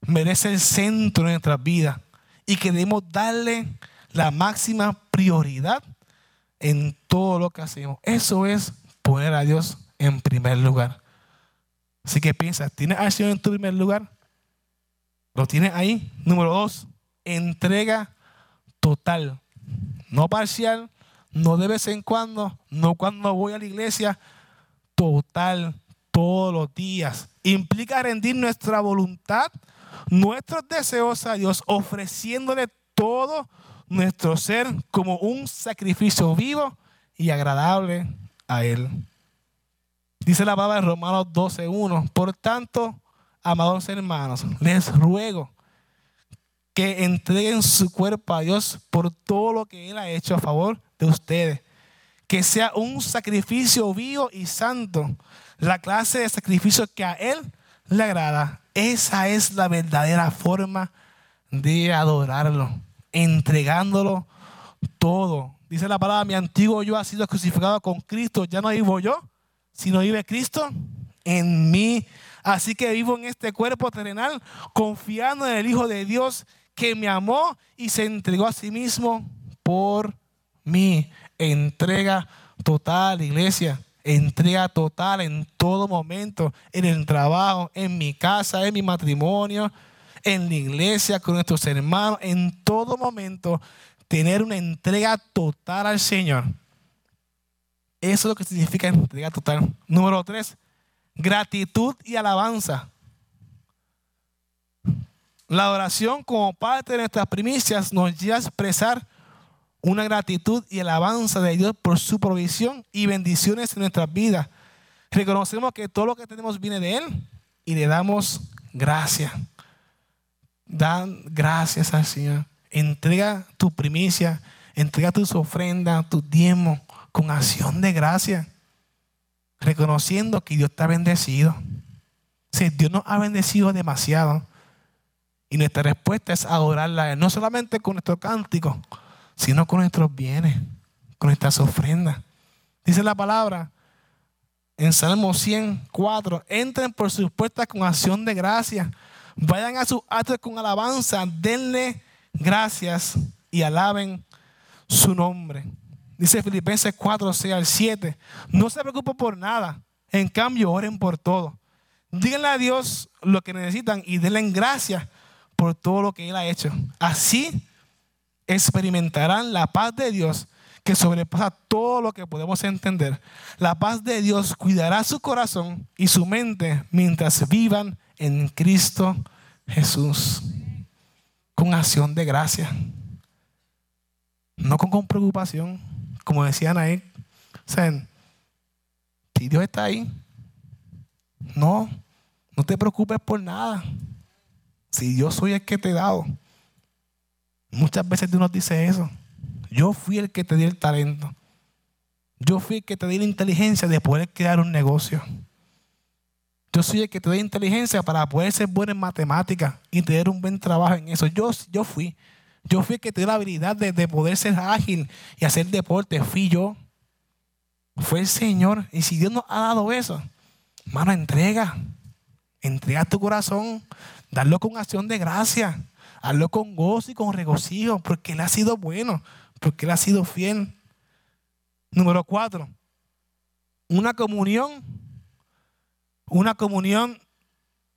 merece el centro de nuestras vidas y que debemos darle la máxima prioridad en todo lo que hacemos. Eso es poner a Dios en primer lugar. Así que piensa, ¿tienes a Señor en tu primer lugar? ¿Lo tienes ahí? Número dos, entrega total, no parcial, no de vez en cuando, no cuando voy a la iglesia, total, todos los días. Implica rendir nuestra voluntad, nuestros deseos a Dios, ofreciéndole todo nuestro ser como un sacrificio vivo y agradable a Él. Dice la palabra en Romanos 12.1. Por tanto, amados hermanos, les ruego que entreguen su cuerpo a Dios por todo lo que Él ha hecho a favor de ustedes. Que sea un sacrificio vivo y santo, la clase de sacrificio que a Él le agrada. Esa es la verdadera forma de adorarlo, entregándolo todo. Dice la palabra, mi antiguo yo ha sido crucificado con Cristo, ya no vivo yo, sino vive Cristo en mí. Así que vivo en este cuerpo terrenal, confiando en el Hijo de Dios que me amó y se entregó a sí mismo por mí. Entrega total, iglesia. Entrega total en todo momento, en el trabajo, en mi casa, en mi matrimonio, en la iglesia, con nuestros hermanos, en todo momento, tener una entrega total al Señor. Eso es lo que significa entrega total. Número tres, gratitud y alabanza. La oración como parte de nuestras primicias nos lleva a expresar una gratitud y alabanza de Dios por su provisión y bendiciones en nuestras vidas. Reconocemos que todo lo que tenemos viene de Él y le damos gracias. Dan gracias al Señor. Entrega tu primicia, entrega tus ofrendas, tus diezmos con acción de gracia, reconociendo que Dios ha bendecido. Si Dios nos ha bendecido demasiado. Y nuestra respuesta es adorarla, no solamente con nuestro cántico, sino con nuestros bienes, con nuestras ofrendas. Dice la palabra en Salmo 104, entren por sus puertas con acción de gracia, vayan a sus actos con alabanza, denle gracias y alaben su nombre. Dice Filipenses 4, 6 al 7. No se preocupen por nada. En cambio, oren por todo. Díganle a Dios lo que necesitan y denle gracias por todo lo que Él ha hecho. Así experimentarán la paz de Dios que sobrepasa todo lo que podemos entender. La paz de Dios cuidará su corazón y su mente mientras vivan en Cristo Jesús. Con acción de gracia. No con, preocupación como decía Anaí, o sea, si Dios está ahí, no, no te preocupes por nada. Si yo soy el que te he dado. Muchas veces Dios nos dice eso. Yo fui el que te di el talento. Yo fui el que te di la inteligencia de poder crear un negocio. Yo soy el que te di inteligencia para poder ser bueno en matemáticas y tener un buen trabajo en eso. Yo, yo fui. Yo fui el que tuve la habilidad de, poder ser ágil y hacer deporte. Fui yo. Fue el Señor. Y si Dios nos ha dado eso, hermano, entrega. Entrega tu corazón. Darlo con acción de gracia. Hazlo con gozo y con regocijo. Porque Él ha sido bueno. Porque Él ha sido fiel. Número cuatro. Una comunión. Una comunión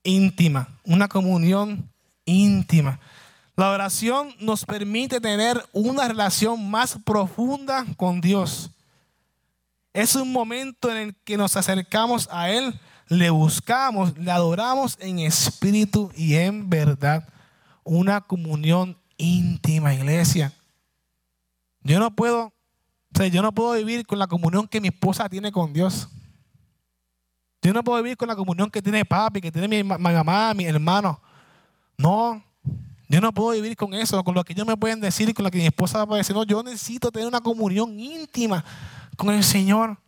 íntima. Una comunión íntima. La oración nos permite tener una relación más profunda con Dios. Es un momento en el que nos acercamos a Él, le buscamos, le adoramos en espíritu y en verdad. Una comunión íntima, iglesia. Yo no puedo, o sea, yo no puedo vivir con la comunión que mi esposa tiene con Dios. Yo no puedo vivir con la comunión que tiene papi, que tiene mi mamá, mi hermano. No, yo no puedo vivir con eso, con lo que ellos me pueden decir con lo que mi esposa va a decir. No, yo necesito tener una comunión íntima con el Señor.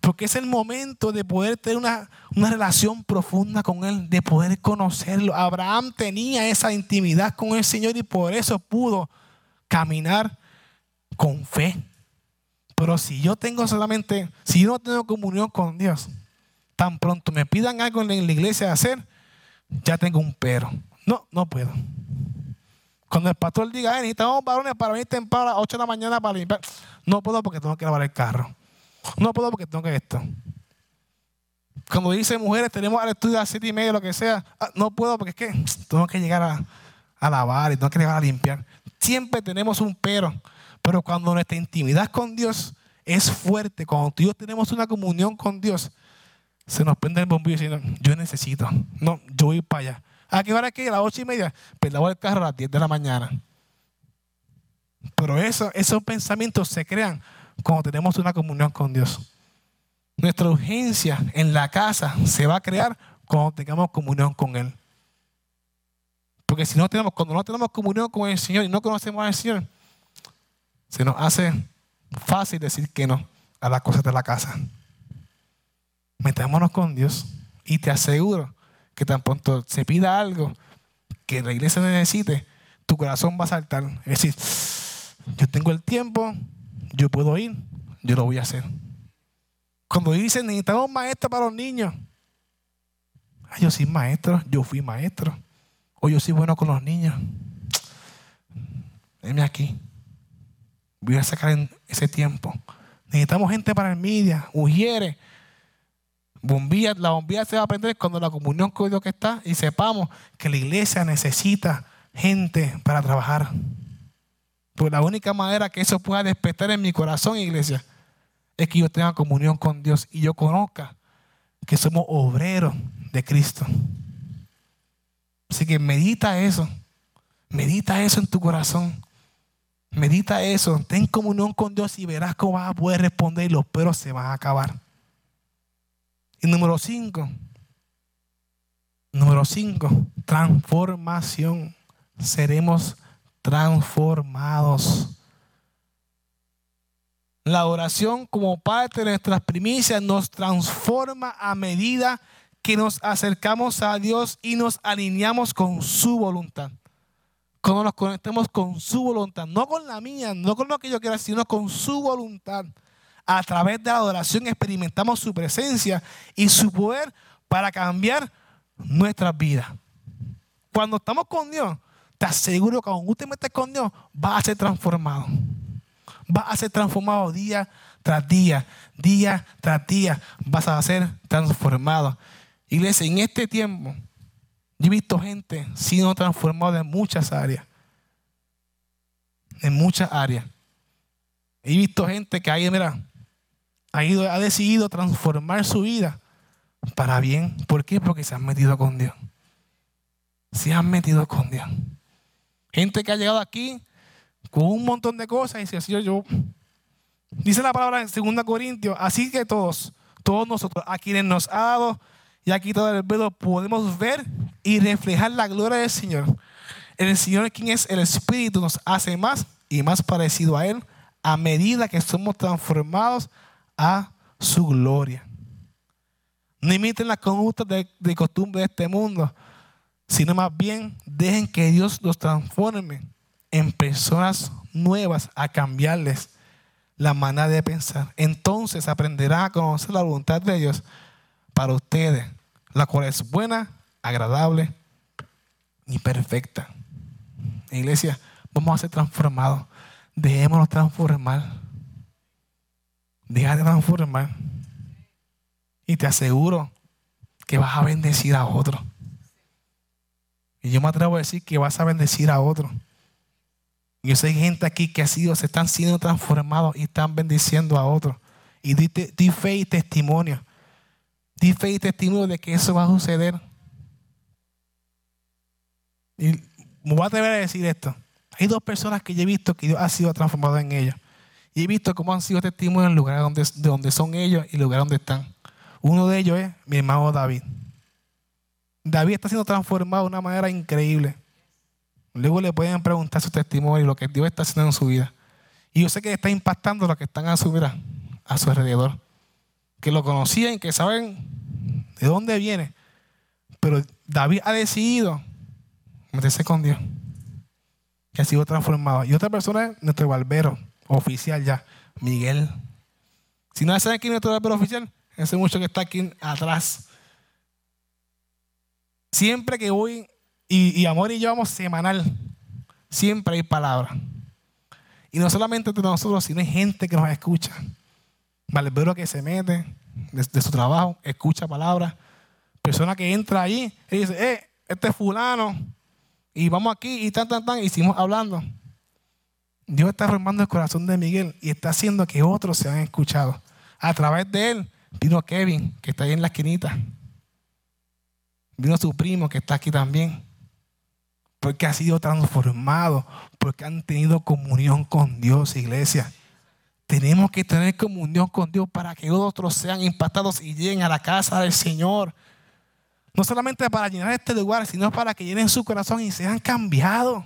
Porque es el momento de poder tener una, una, relación profunda con Él, de poder conocerlo. Abraham tenía esa intimidad con el Señor y por eso pudo caminar con fe. Pero si yo tengo solamente, si yo no tengo comunión con Dios, tan pronto me pidan algo en la iglesia hacer, ya tengo un pero. No, no puedo. Cuando el pastor diga, necesitamos varones para venir temprano a las 8 de la mañana para limpiar. No puedo porque tengo que lavar el carro. No puedo porque tengo que esto. Cuando dice mujeres, tenemos al estudio a las 7 y media, lo que sea. Ah, no puedo porque es que tengo que llegar a, lavar y tengo que llegar a limpiar. Siempre tenemos un pero. Pero cuando nuestra intimidad con Dios es fuerte, cuando tú y yo tenemos una comunión con Dios, se nos prende el bombillo diciendo, yo necesito. No, yo voy para allá. ¿A qué hora que? A las ocho y media. Pues lavo el carro a las 10 de la mañana. Pero eso, esos pensamientos se crean cuando tenemos una comunión con Dios. Nuestra urgencia en la casa se va a crear cuando tengamos comunión con Él. Porque si no tenemos, cuando no tenemos comunión con el Señor y no conocemos al Señor, se nos hace fácil decir que no a las cosas de la casa. Metámonos con Dios y te aseguro que tan pronto se pida algo que la iglesia necesite, tu corazón va a saltar. Es decir, yo tengo el tiempo, yo puedo ir, yo lo voy a hacer. Cuando dicen necesitamos maestro para los niños, ah, yo soy maestro, yo fui maestro, o yo soy bueno con los niños. Deme aquí. Voy a sacar en ese tiempo. Necesitamos gente para el media, ujieres, bombillas. La bombilla se va a aprender cuando la comunión con Dios que está y sepamos que la iglesia necesita gente para trabajar. Pues la única manera que eso pueda despertar en mi corazón, iglesia, es que yo tenga comunión con Dios y yo conozca que somos obreros de Cristo. Así que medita eso. Medita eso en tu corazón. Medita eso. Ten comunión con Dios y verás cómo vas a poder responder y los peros se van a acabar. Y número cinco. Número cinco. Transformación. Seremos. La oración como parte de nuestras primicias nos transforma a medida que nos acercamos a Dios y nos alineamos con su voluntad. Cuando nos conectemos con su voluntad, no con la mía, no con lo que yo quiera, sino con su voluntad. A través de la adoración experimentamos su presencia y su poder para cambiar nuestras vidas. Cuando estamos con Dios, te aseguro que cuando usted metes con Dios, va a ser transformado. Va a ser transformado día tras día, día tras día. Vas a ser transformado. Iglesia, en este tiempo, yo he visto gente siendo transformada en muchas áreas. En muchas áreas. He visto gente que ahí, mira, ha, ido, ha decidido transformar su vida para bien. ¿Por qué? Porque se han metido con Dios. Se han metido con Dios. Gente que ha llegado aquí con un montón de cosas y dice, Señor, yo... Dice la palabra en 2 Corintios, así que todos, todos nosotros, a quienes nos ha dado y ha quitado el velo, podemos ver y reflejar la gloria del Señor. El Señor, quien es el Espíritu, nos hace más y más parecido a Él a medida que somos transformados a su gloria. No imiten las conductas de, de costumbre de este mundo, sino más bien dejen que Dios los transforme en personas nuevas a cambiarles la manera de pensar. Entonces aprenderán a conocer la voluntad de Dios para ustedes, la cual es buena, agradable y perfecta. Iglesia, vamos a ser transformados. Dejémonos transformar. Deja de transformar. Y te aseguro que vas a bendecir a otros. Y yo me atrevo a decir que vas a bendecir a otro. Yo sé gente aquí que ha sido, se están siendo transformados y están bendiciendo a otros. Y di, fe y testimonio. Di fe y testimonio de que eso va a suceder. Y me voy a atrever a decir esto. Hay dos personas que yo he visto que Dios ha sido transformado en ellos. Y he visto cómo han sido testimonios en el lugar donde, de donde son ellos y el lugar donde están. Uno de ellos es mi hermano David. David está siendo transformado de una manera increíble. Luego le pueden preguntar su testimonio y lo que Dios está haciendo en su vida. Y yo sé que está impactando a los que están a su, vida, a su alrededor. Que lo conocían, que saben de dónde viene. Pero David ha decidido meterse con Dios. Que ha sido transformado. Y otra persona es nuestro barbero oficial ya, Miguel. Si no saben quién es nuestro barbero oficial, ese mucho que está aquí atrás. Siempre que voy, y, Amor y yo vamos semanal, siempre hay palabras. Y no solamente de nosotros, sino hay gente que nos escucha. Barbero que se mete de, su trabajo, escucha palabras. Persona que entra ahí y dice, eh, este es fulano. Y vamos aquí y tan, tan, tan. Y seguimos hablando. Dios está formando el corazón de Miguel y está haciendo que otros se han escuchado. A través de él vino Kevin, que está ahí en la esquinita. Vino su primo que está aquí también. Porque ha sido transformado. Porque han tenido comunión con Dios, iglesia. Tenemos que tener comunión con Dios para que otros sean impactados y lleguen a la casa del Señor. No solamente para llenar este lugar, sino para que llenen su corazón y sean cambiados.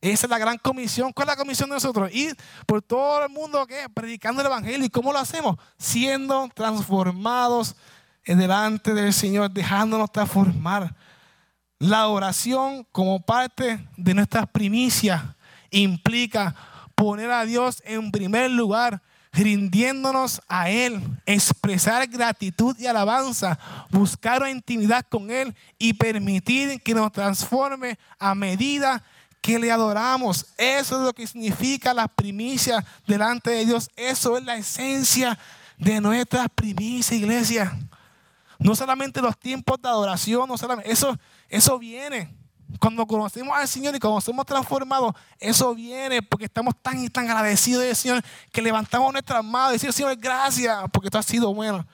Esa es la gran comisión. ¿Cuál es la comisión de nosotros? Ir por todo el mundo ¿qué? predicando el Evangelio. ¿Y cómo lo hacemos? Siendo transformados delante del Señor, dejándonos transformar. La oración como parte de nuestras primicias implica poner a Dios en primer lugar, rindiéndonos a Él, expresar gratitud y alabanza, buscar una intimidad con Él y permitir que nos transforme a medida que le adoramos. Eso es lo que significa la primicia delante de Dios. Eso es la esencia de nuestra primicia, iglesia. No solamente los tiempos de adoración, no solamente, eso, eso viene. Cuando conocemos al Señor y cuando somos transformados, eso viene porque estamos tan y tan agradecidos del Señor que levantamos nuestras manos y decimos, Señor, gracias porque tú has sido bueno.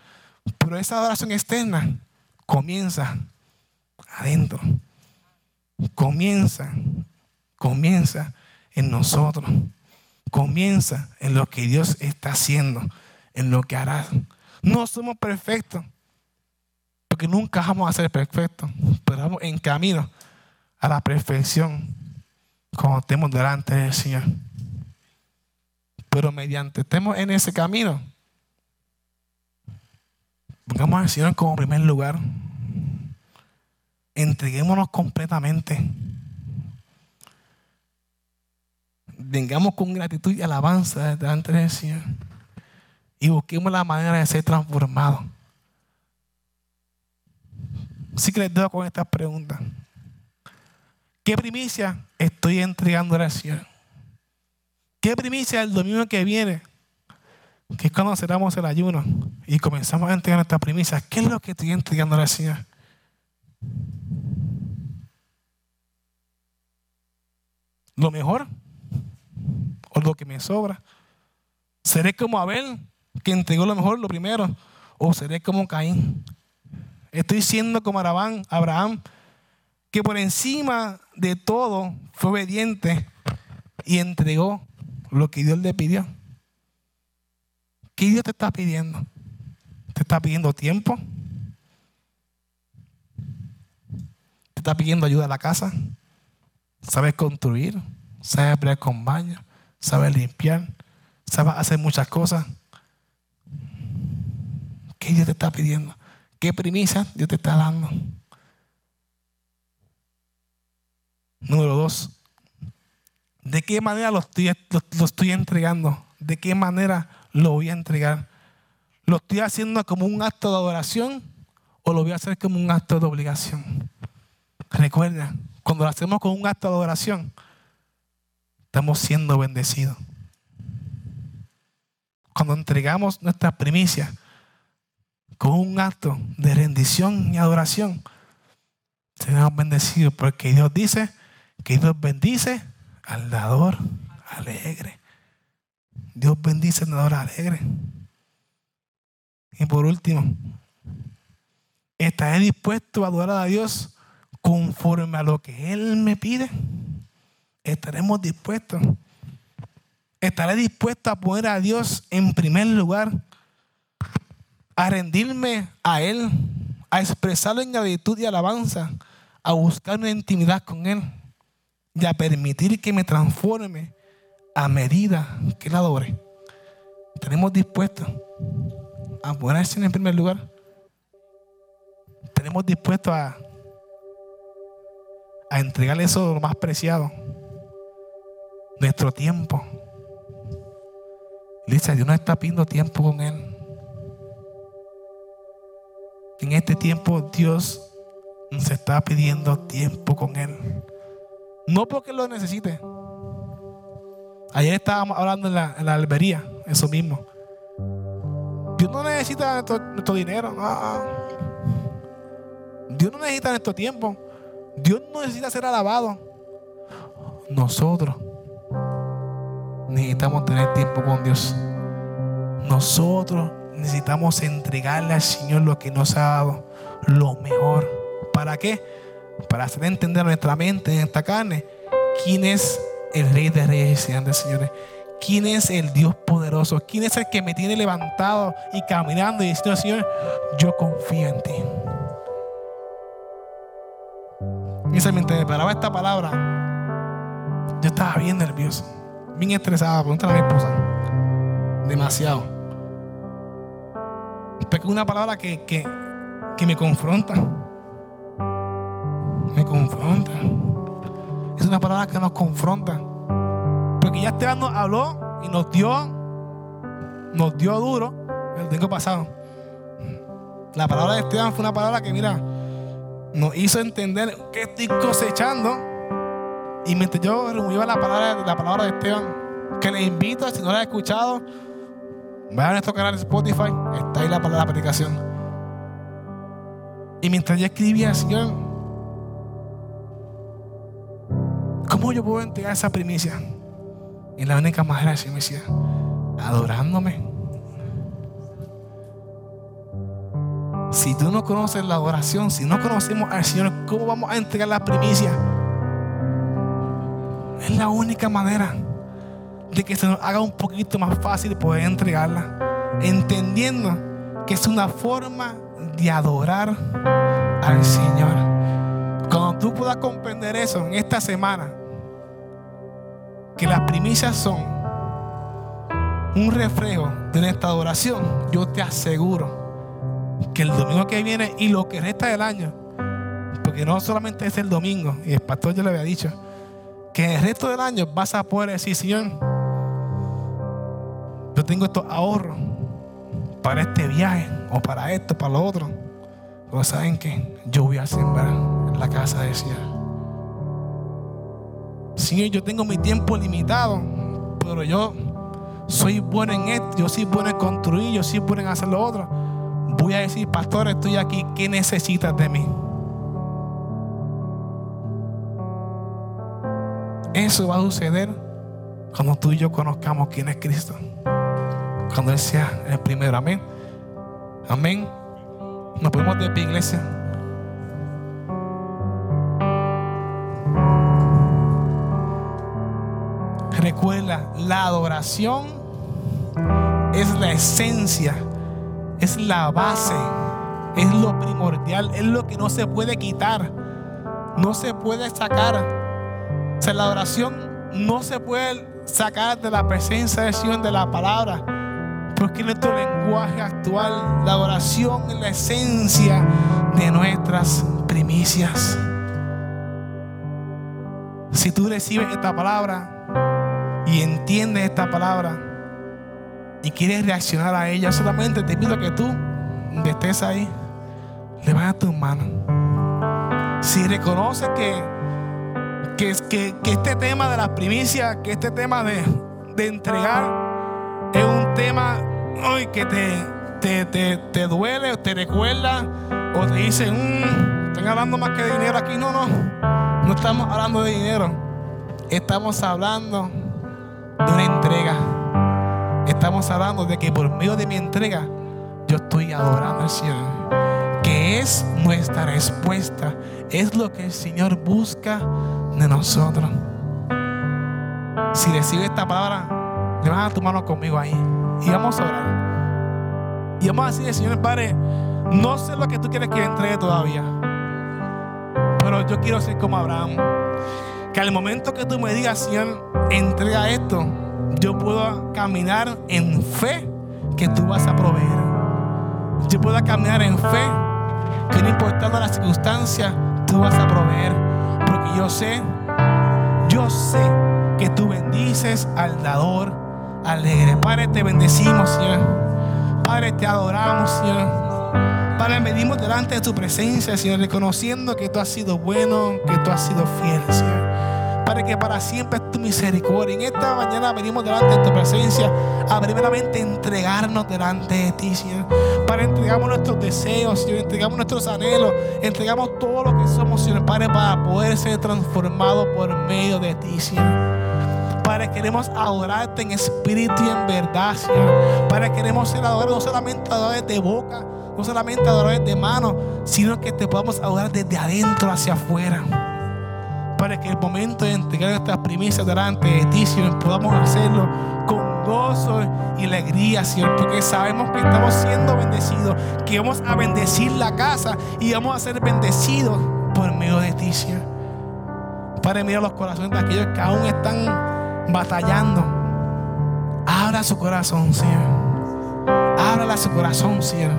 Pero esa adoración externa comienza adentro. Comienza comienza en nosotros. Comienza en lo que Dios está haciendo, en lo que hará. No somos perfectos, porque nunca vamos a ser perfectos, pero vamos en camino a la perfección cuando estemos delante del Señor. Pero mediante estemos en ese camino, pongamos al Señor como primer lugar. Entreguémonos completamente vengamos con gratitud y alabanza delante del Señor y busquemos la manera de ser transformados. Así que les dejo con estas preguntas. ¿Qué primicia estoy entregando al Señor? ¿Qué primicia el domingo que viene? Que es cuando cerramos el ayuno y comenzamos a entregar nuestras primicias. ¿Qué es lo que estoy entregando al Señor? Lo mejor o lo que me sobra. ¿Seré como Abel, que entregó lo mejor, lo primero? ¿O seré como Caín? Estoy siendo como Arabán, Abraham, que por encima de todo fue obediente y entregó lo que Dios le pidió. ¿Qué Dios te está pidiendo? ¿Te está pidiendo tiempo? ¿Te está pidiendo ayuda a la casa? ¿Sabes construir? ¿Sabes pelear con baño? sabe limpiar, sabe hacer muchas cosas. ¿Qué Dios te está pidiendo? ¿Qué primicia Dios te está dando? Número dos, ¿de qué manera lo estoy, lo estoy entregando? ¿De qué manera lo voy a entregar? ¿Lo estoy haciendo como un acto de adoración o lo voy a hacer como un acto de obligación? Recuerda, cuando lo hacemos con un acto de adoración, estamos siendo bendecidos. Cuando entregamos nuestra primicia con un acto de rendición y adoración, seremos bendecidos porque Dios dice que Dios bendice al dador alegre. Dios bendice al dador alegre. Y por último, ¿estaré dispuesto a adorar a Dios conforme a lo que Él me pide? estaremos dispuestos. Estaré dispuesto a poner a Dios en primer lugar, a rendirme a Él, a expresarlo en gratitud y alabanza, a buscar una intimidad con Él y a permitir que me transforme a medida que la adore. Tenemos dispuestos a ponerse en primer lugar. Tenemos dispuestos a, a entregarle eso lo más preciado nuestro tiempo. Lisa, Dios no está pidiendo tiempo con Él. En este tiempo Dios nos está pidiendo tiempo con Él. No porque lo necesite. Ayer estábamos hablando en la, albería, eso mismo. Dios no necesita nuestro, dinero. Dios no necesita nuestro tiempo. Dios no necesita ser alabado. Nosotros necesitamos tener tiempo con Dios. Nosotros necesitamos entregarle al Señor lo que nos ha dado, lo mejor. ¿Para qué? Para hacer entender nuestra mente, en esta carne, quién es el Rey de Reyes y Señores. ¿Quién es el Dios poderoso? ¿Quién es el que me tiene levantado y caminando y diciendo, Señor, yo confío en ti? Mientras me preparaba esta palabra, yo estaba bien nervioso, bien estresado. Pregúntale a mi esposa. Demasiado. Porque es una palabra que, que, que me confronta. Me confronta. Es una palabra que nos confronta. Porque ya Esteban nos habló y nos dio, nos dio duro el domingo pasado. La palabra de Esteban fue una palabra que, mira, nos hizo entender que estoy cosechando. Y mientras yo iba la palabra, la palabra de Esteban, que le invito, si no la ha escuchado, vayan a nuestro canal de Spotify, está ahí la palabra la predicación. Y mientras yo escribía, Señor, ¿cómo yo puedo entregar esa primicia? Y la única manera, Señor me decía, adorándome. Si tú no conoces la oración, si no conocemos al Señor, ¿cómo vamos a entregar la primicia? Es la única manera de que se nos haga un poquito más fácil poder entregarla. Entendiendo que es una forma de adorar al Señor. Cuando tú puedas comprender eso en esta semana, que las primicias son un reflejo de nuestra adoración, yo te aseguro que el domingo que viene y lo que resta del año, porque no solamente es el domingo, y el pastor ya le había dicho, que el resto del año vas a poder decir, Señor, tengo estos ahorros para este viaje, o para esto, para lo otro. Pero saben que yo voy a sembrar en la casa de Señor. Señor, yo tengo mi tiempo limitado, pero yo soy bueno en esto, yo soy bueno en construir, yo soy bueno en hacer lo otro voy a decir, pastor, estoy aquí, ¿qué necesitas de mí? Eso va a suceder cuando tú y yo conozcamos quién es Cristo. Cuando Él sea el primero. Amén. Amén. Nos podemos de pie, iglesia. Recuerda, la adoración es la esencia es la base, es lo primordial, es lo que no se puede quitar, no se puede sacar. O sea, la adoración no se puede sacar de la presencia de Dios, de la palabra, porque nuestro lenguaje actual la adoración es la esencia de nuestras primicias. Si tú recibes esta palabra y entiendes esta palabra, y quieres reaccionar a ella, solamente te pido que tú, estés ahí, levanta tu mano. Si reconoces que, que, que, este tema de las primicias, que este tema de, entregar, es un tema hoy que te, te, te, duele o te recuerda o te dice, mmm, están hablando más que de dinero aquí. No, no, no estamos hablando de dinero. Estamos hablando de una entrega. Estamos hablando de que por medio de mi entrega yo estoy adorando al Señor. Que es nuestra respuesta. Es lo que el Señor busca de nosotros. Si recibe esta palabra, levanta tu mano conmigo ahí. Y vamos a orar. Y vamos a decirle, Señor Padre, no sé lo que tú quieres que entregue todavía. Pero yo quiero ser como Abraham. Que al momento que tú me digas, Señor, entrega esto yo puedo caminar en fe que tú vas a proveer. Yo puedo caminar en fe que no importando las circunstancias, tú vas a proveer. Porque yo sé, yo sé que tú bendices al dador alegre. Padre, te bendecimos, Señor. Padre, te adoramos, Señor. Padre, venimos delante de tu presencia, Señor, reconociendo que tú has sido bueno, que tú has sido fiel, Señor. Padre, que para siempre es tu misericordia. En esta mañana venimos delante de tu presencia a primeramente entregarnos delante de ti, Señor. Para entregamos nuestros deseos, Señor, entregamos nuestros anhelos, entregamos todo lo que somos, Señor, Padre, para poder ser transformados por medio de ti, Señor. Padre, queremos adorarte en espíritu y en verdad, Señor. Padre, queremos ser adoradores, no solamente adoradores de boca, no solamente adoradores de mano, sino que te podamos adorar desde adentro hacia afuera para que el momento de entregar estas primicias delante de ti, Señor, podamos hacerlo con gozo y alegría, Señor, porque sabemos que estamos siendo bendecidos, que vamos a bendecir la casa y vamos a ser bendecidos por medio de ti, Señor. Padre, mira los corazones de aquellos que aún están batallando. Abra su corazón, Señor. Ábrala su corazón, Señor.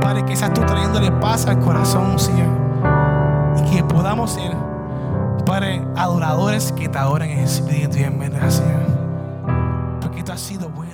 Padre, que seas tú trayéndole paz al corazón, Señor. Y que podamos ser, Padre, adoradores que te adoren en espíritu y en verdad, Señor. Porque tú has sido bueno.